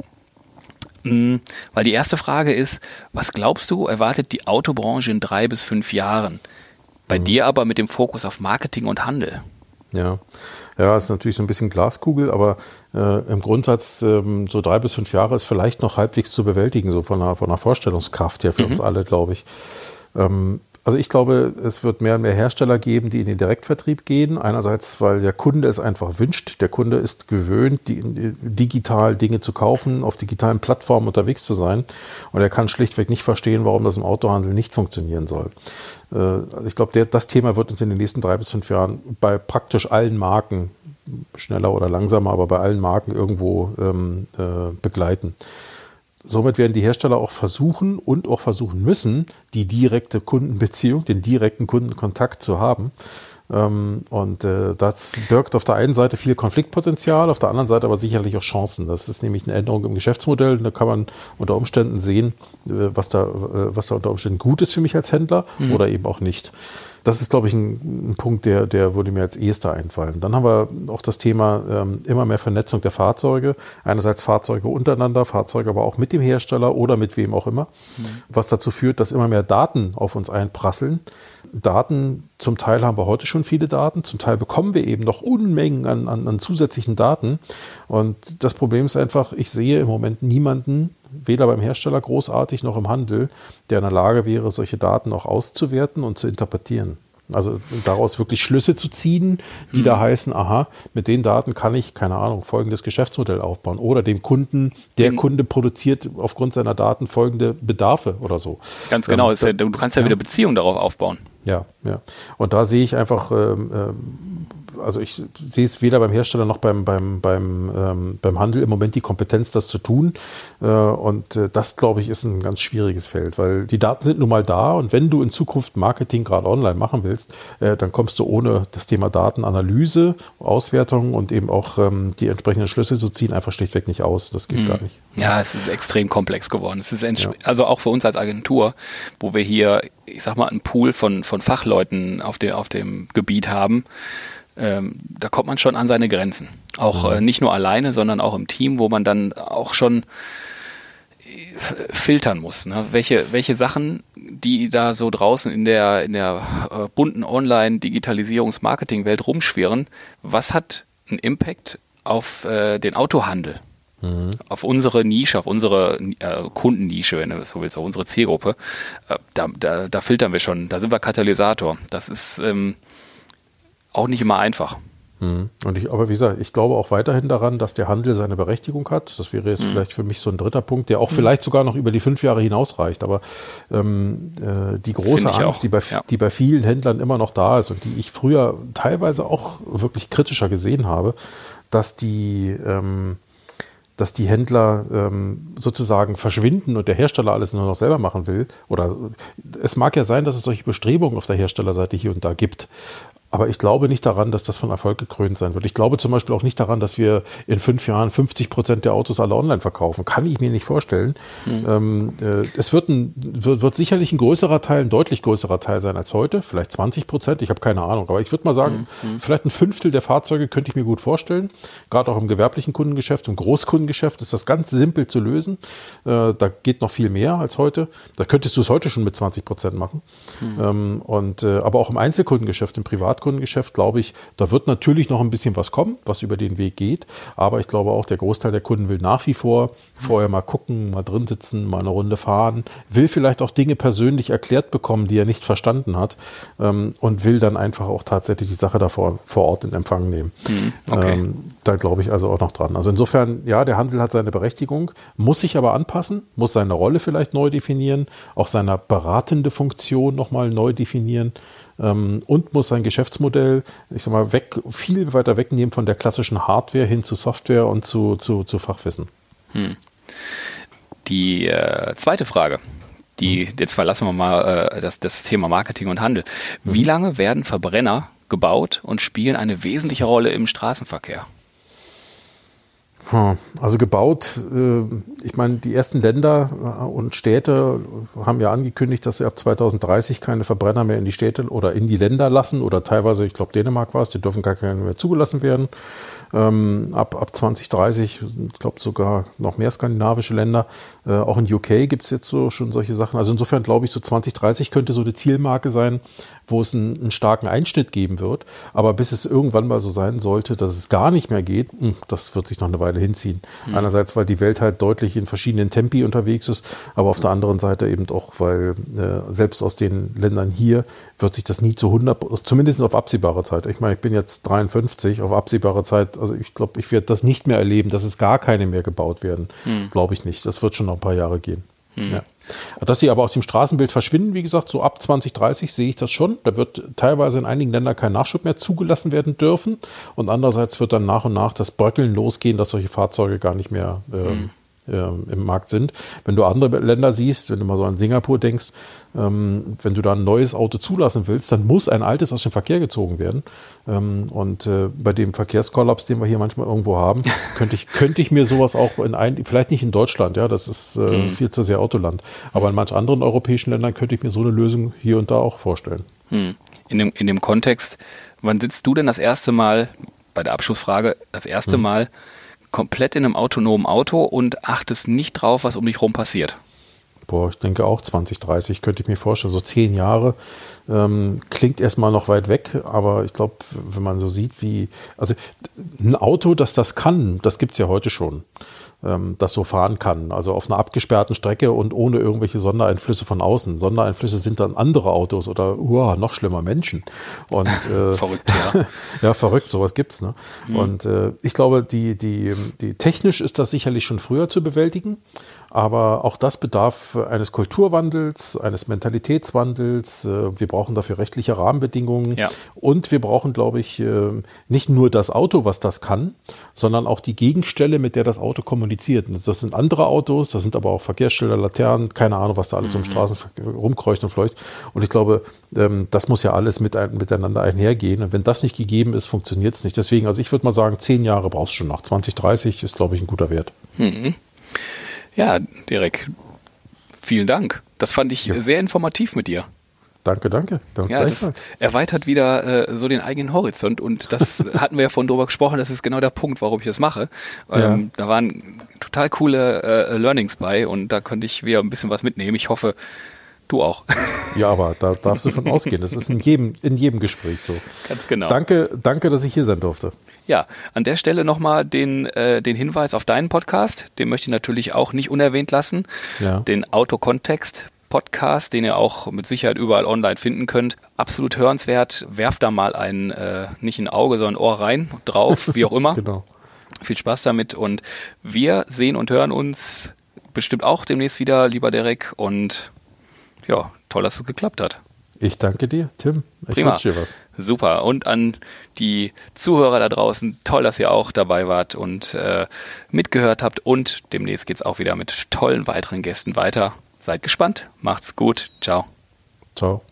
Mm, weil die erste Frage ist, was glaubst du, erwartet die Autobranche in drei bis fünf Jahren? Bei mhm. dir aber mit dem Fokus auf Marketing und Handel. Ja, ja, ist natürlich so ein bisschen Glaskugel, aber äh, im Grundsatz ähm, so drei bis fünf Jahre ist vielleicht noch halbwegs zu bewältigen, so von einer, von einer Vorstellungskraft her für mhm. uns alle, glaube ich. Ähm, also ich glaube, es wird mehr und mehr Hersteller geben, die in den Direktvertrieb gehen. Einerseits, weil der Kunde es einfach wünscht. Der Kunde ist gewöhnt, die, digital Dinge zu kaufen, auf digitalen Plattformen unterwegs zu sein. Und er kann schlichtweg nicht verstehen, warum das im Autohandel nicht funktionieren soll. Also ich glaube, das Thema wird uns in den nächsten drei bis fünf Jahren bei praktisch allen Marken, schneller oder langsamer, aber bei allen Marken irgendwo ähm, äh, begleiten. Somit werden die Hersteller auch versuchen und auch versuchen müssen, die direkte Kundenbeziehung, den direkten Kundenkontakt zu haben. Ähm, und äh, das birgt auf der einen Seite viel Konfliktpotenzial, auf der anderen Seite aber sicherlich auch Chancen. Das ist nämlich eine Änderung im Geschäftsmodell. Da kann man unter Umständen sehen, äh, was, da, äh, was da unter Umständen gut ist für mich als Händler mhm. oder eben auch nicht. Das ist, glaube ich, ein, ein, Punkt, der, der würde mir als erster einfallen. Dann haben wir auch das Thema ähm, immer mehr Vernetzung der Fahrzeuge. Einerseits Fahrzeuge untereinander, Fahrzeuge aber auch mit dem Hersteller oder mit wem auch immer, mhm. was dazu führt, dass immer mehr Daten auf uns einprasseln. Daten, zum Teil haben wir heute schon viele Daten, zum Teil bekommen wir eben noch Unmengen an, an, an zusätzlichen Daten. Und das Problem ist einfach, ich sehe im Moment niemanden, weder beim Hersteller großartig noch im Handel, der in der Lage wäre, solche Daten auch auszuwerten und zu interpretieren. Also daraus wirklich Schlüsse zu ziehen, die mhm. da heißen, aha, mit den Daten kann ich, keine Ahnung, folgendes Geschäftsmodell aufbauen. Oder dem Kunden, der mhm. Kunde produziert aufgrund seiner Daten folgende Bedarfe oder so. Ganz genau, ähm, ja, du kannst ja, ja wieder Beziehungen darauf aufbauen. Ja, ja. Und da sehe ich einfach ähm, ähm, also ich sehe es weder beim Hersteller noch beim, beim, beim, ähm, beim Handel im Moment die Kompetenz, das zu tun. Äh, und äh, das, glaube ich, ist ein ganz schwieriges Feld, weil die Daten sind nun mal da und wenn du in Zukunft Marketing gerade online machen willst, äh, dann kommst du ohne das Thema Datenanalyse, Auswertung und eben auch ähm, die entsprechenden Schlüsse zu ziehen, einfach schlichtweg nicht aus. Das geht mhm. gar nicht. Ja, es ist extrem komplex geworden. Es ist ja. also auch für uns als Agentur, wo wir hier, ich sag mal, einen Pool von, von Fachleuten auf, de, auf dem Gebiet haben, ähm, da kommt man schon an seine Grenzen. Auch mhm. äh, nicht nur alleine, sondern auch im Team, wo man dann auch schon äh, filtern muss. Ne? Welche, welche Sachen, die da so draußen in der, in der äh, bunten Online-Digitalisierungs-Marketing-Welt rumschwirren, was hat einen Impact auf äh, den Autohandel? Mhm. Auf unsere Nische, auf unsere äh, Kundennische, wenn du so willst, auf unsere Zielgruppe, äh, da, da, da, filtern wir schon, da sind wir Katalysator. Das ist ähm, auch nicht immer einfach. Mhm. Und ich, aber wie gesagt, ich glaube auch weiterhin daran, dass der Handel seine Berechtigung hat. Das wäre jetzt mhm. vielleicht für mich so ein dritter Punkt, der auch mhm. vielleicht sogar noch über die fünf Jahre hinausreicht. Aber ähm, äh, die große Angst, die bei, ja. die bei vielen Händlern immer noch da ist und die ich früher teilweise auch wirklich kritischer gesehen habe, dass die ähm, dass die Händler ähm, sozusagen verschwinden und der Hersteller alles nur noch selber machen will. Oder es mag ja sein, dass es solche Bestrebungen auf der Herstellerseite hier und da gibt. Aber ich glaube nicht daran, dass das von Erfolg gekrönt sein wird. Ich glaube zum Beispiel auch nicht daran, dass wir in fünf Jahren 50 Prozent der Autos alle online verkaufen. Kann ich mir nicht vorstellen. Mhm. Ähm, äh, es wird, ein, wird, wird, sicherlich ein größerer Teil, ein deutlich größerer Teil sein als heute. Vielleicht 20 Prozent. Ich habe keine Ahnung. Aber ich würde mal sagen, mhm. vielleicht ein Fünftel der Fahrzeuge könnte ich mir gut vorstellen. Gerade auch im gewerblichen Kundengeschäft, im Großkundengeschäft ist das ganz simpel zu lösen. Äh, da geht noch viel mehr als heute. Da könntest du es heute schon mit 20 Prozent machen. Mhm. Ähm, und, äh, aber auch im Einzelkundengeschäft, im Privatkundengeschäft, Privatkundengeschäft, glaube ich, da wird natürlich noch ein bisschen was kommen, was über den Weg geht. Aber ich glaube auch, der Großteil der Kunden will nach wie vor vorher mal gucken, mal drin sitzen, mal eine Runde fahren, will vielleicht auch Dinge persönlich erklärt bekommen, die er nicht verstanden hat ähm, und will dann einfach auch tatsächlich die Sache davor vor Ort in Empfang nehmen. Mhm, okay. ähm, da glaube ich also auch noch dran. Also insofern, ja, der Handel hat seine Berechtigung, muss sich aber anpassen, muss seine Rolle vielleicht neu definieren, auch seine beratende Funktion nochmal neu definieren und muss sein Geschäftsmodell, ich sag mal, weg, viel weiter wegnehmen von der klassischen Hardware hin zu Software und zu, zu, zu Fachwissen. Hm. Die äh, zweite Frage, die, hm. jetzt verlassen wir mal äh, das, das Thema Marketing und Handel. Wie hm. lange werden Verbrenner gebaut und spielen eine wesentliche Rolle im Straßenverkehr? Also gebaut, äh, ich meine, die ersten Länder äh, und Städte haben ja angekündigt, dass sie ab 2030 keine Verbrenner mehr in die Städte oder in die Länder lassen oder teilweise, ich glaube Dänemark war es, die dürfen gar keine mehr zugelassen werden. Ähm, ab, ab 2030, ich glaube sogar noch mehr skandinavische Länder, äh, auch in UK gibt es jetzt so schon solche Sachen. Also insofern glaube ich, so 2030 könnte so eine Zielmarke sein, wo es einen, einen, starken Einschnitt geben wird. Aber bis es irgendwann mal so sein sollte, dass es gar nicht mehr geht, hm, das wird sich noch eine Weile hinziehen. Mhm. Einerseits, weil die Welt halt deutlich in verschiedenen Tempi unterwegs ist, aber auf der anderen Seite eben auch, weil äh, selbst aus den Ländern hier wird sich das nie zu 100, zumindest auf absehbare Zeit. Ich meine, ich bin jetzt 53, auf absehbare Zeit, also ich glaube, ich werde das nicht mehr erleben, dass es gar keine mehr gebaut werden. Mhm. Glaube ich nicht. Das wird schon noch ein paar Jahre gehen. Mhm. Ja. Dass sie aber aus dem Straßenbild verschwinden, wie gesagt, so ab 2030 sehe ich das schon. Da wird teilweise in einigen Ländern kein Nachschub mehr zugelassen werden dürfen. Und andererseits wird dann nach und nach das Bröckeln losgehen, dass solche Fahrzeuge gar nicht mehr ähm, äh, im Markt sind. Wenn du andere Länder siehst, wenn du mal so an Singapur denkst, ähm, wenn du da ein neues Auto zulassen willst, dann muss ein altes aus dem Verkehr gezogen werden. Ähm, und äh, bei dem Verkehrskollaps, den wir hier manchmal irgendwo haben, <laughs> könnte ich, könnte ich mir sowas auch in ein, vielleicht nicht in Deutschland, ja, das ist äh, mhm. viel zu sehr Autoland, aber in manch anderen europäischen Ländern könnte ich mir so eine Lösung hier und da auch vorstellen. Mhm. In, dem, in dem Kontext, wann sitzt du denn das erste Mal, bei der Abschlussfrage, das erste mhm. Mal komplett in einem autonomen Auto und achtest nicht drauf, was um dich rum passiert? Boah, ich denke auch 20, 30 könnte ich mir vorstellen. So zehn Jahre ähm, klingt erstmal noch weit weg, aber ich glaube, wenn man so sieht, wie, also ein Auto, das das kann, das gibt es ja heute schon ähm, das so fahren kann. Also auf einer abgesperrten Strecke und ohne irgendwelche Sondereinflüsse von außen. Sondereinflüsse sind dann andere Autos oder uh, noch schlimmer Menschen. Und, <laughs> äh, verrückt, ja. <laughs> ja, verrückt, sowas gibt's. Ne? Mhm. Und äh, ich glaube, die, die, die technisch ist das sicherlich schon früher zu bewältigen. Aber auch das bedarf eines Kulturwandels, eines Mentalitätswandels. Äh, wir brauchen dafür rechtliche Rahmenbedingungen. Ja. Und wir brauchen, glaube ich, äh, nicht nur das Auto, was das kann, sondern auch die Gegenstelle, mit der das Auto kommuniziert. Das sind andere Autos, das sind aber auch Verkehrsschilder, Laternen, keine Ahnung, was da alles mhm. um Straßen rumkreucht und fleucht. Und ich glaube, ähm, das muss ja alles mit, miteinander einhergehen. Und wenn das nicht gegeben ist, funktioniert es nicht. Deswegen, also ich würde mal sagen, zehn Jahre brauchst du schon noch. 2030 ist, glaube ich, ein guter Wert. Mhm. Ja, Derek, vielen Dank. Das fand ich ja. sehr informativ mit dir. Danke, danke. Dann ja, das erweitert wieder äh, so den eigenen Horizont und das <laughs> hatten wir ja vorhin drüber gesprochen, das ist genau der Punkt, warum ich das mache. Ähm, ja. Da waren total coole äh, Learnings bei und da könnte ich wieder ein bisschen was mitnehmen. Ich hoffe, Du auch. <laughs> Ja, aber da darfst du von ausgehen. Das ist in jedem, in jedem Gespräch so. Ganz genau. Danke, danke, dass ich hier sein durfte. Ja, an der Stelle nochmal den, äh, den Hinweis auf deinen Podcast. Den möchte ich natürlich auch nicht unerwähnt lassen. Ja. Den Autokontext Podcast, den ihr auch mit Sicherheit überall online finden könnt. Absolut hörenswert. Werft da mal ein, äh, nicht ein Auge, sondern ein Ohr rein, drauf, <laughs> wie auch immer. genau. Viel Spaß damit und wir sehen und hören uns bestimmt auch demnächst wieder, lieber Derek. Und ja, toll, dass es geklappt hat. Ich danke dir, Tim. Ich Prima. wünsche dir was. Super. Und an die Zuhörer da draußen, toll, dass ihr auch dabei wart und äh, mitgehört habt. Und demnächst geht es auch wieder mit tollen weiteren Gästen weiter. Seid gespannt. Macht's gut. Ciao. Ciao.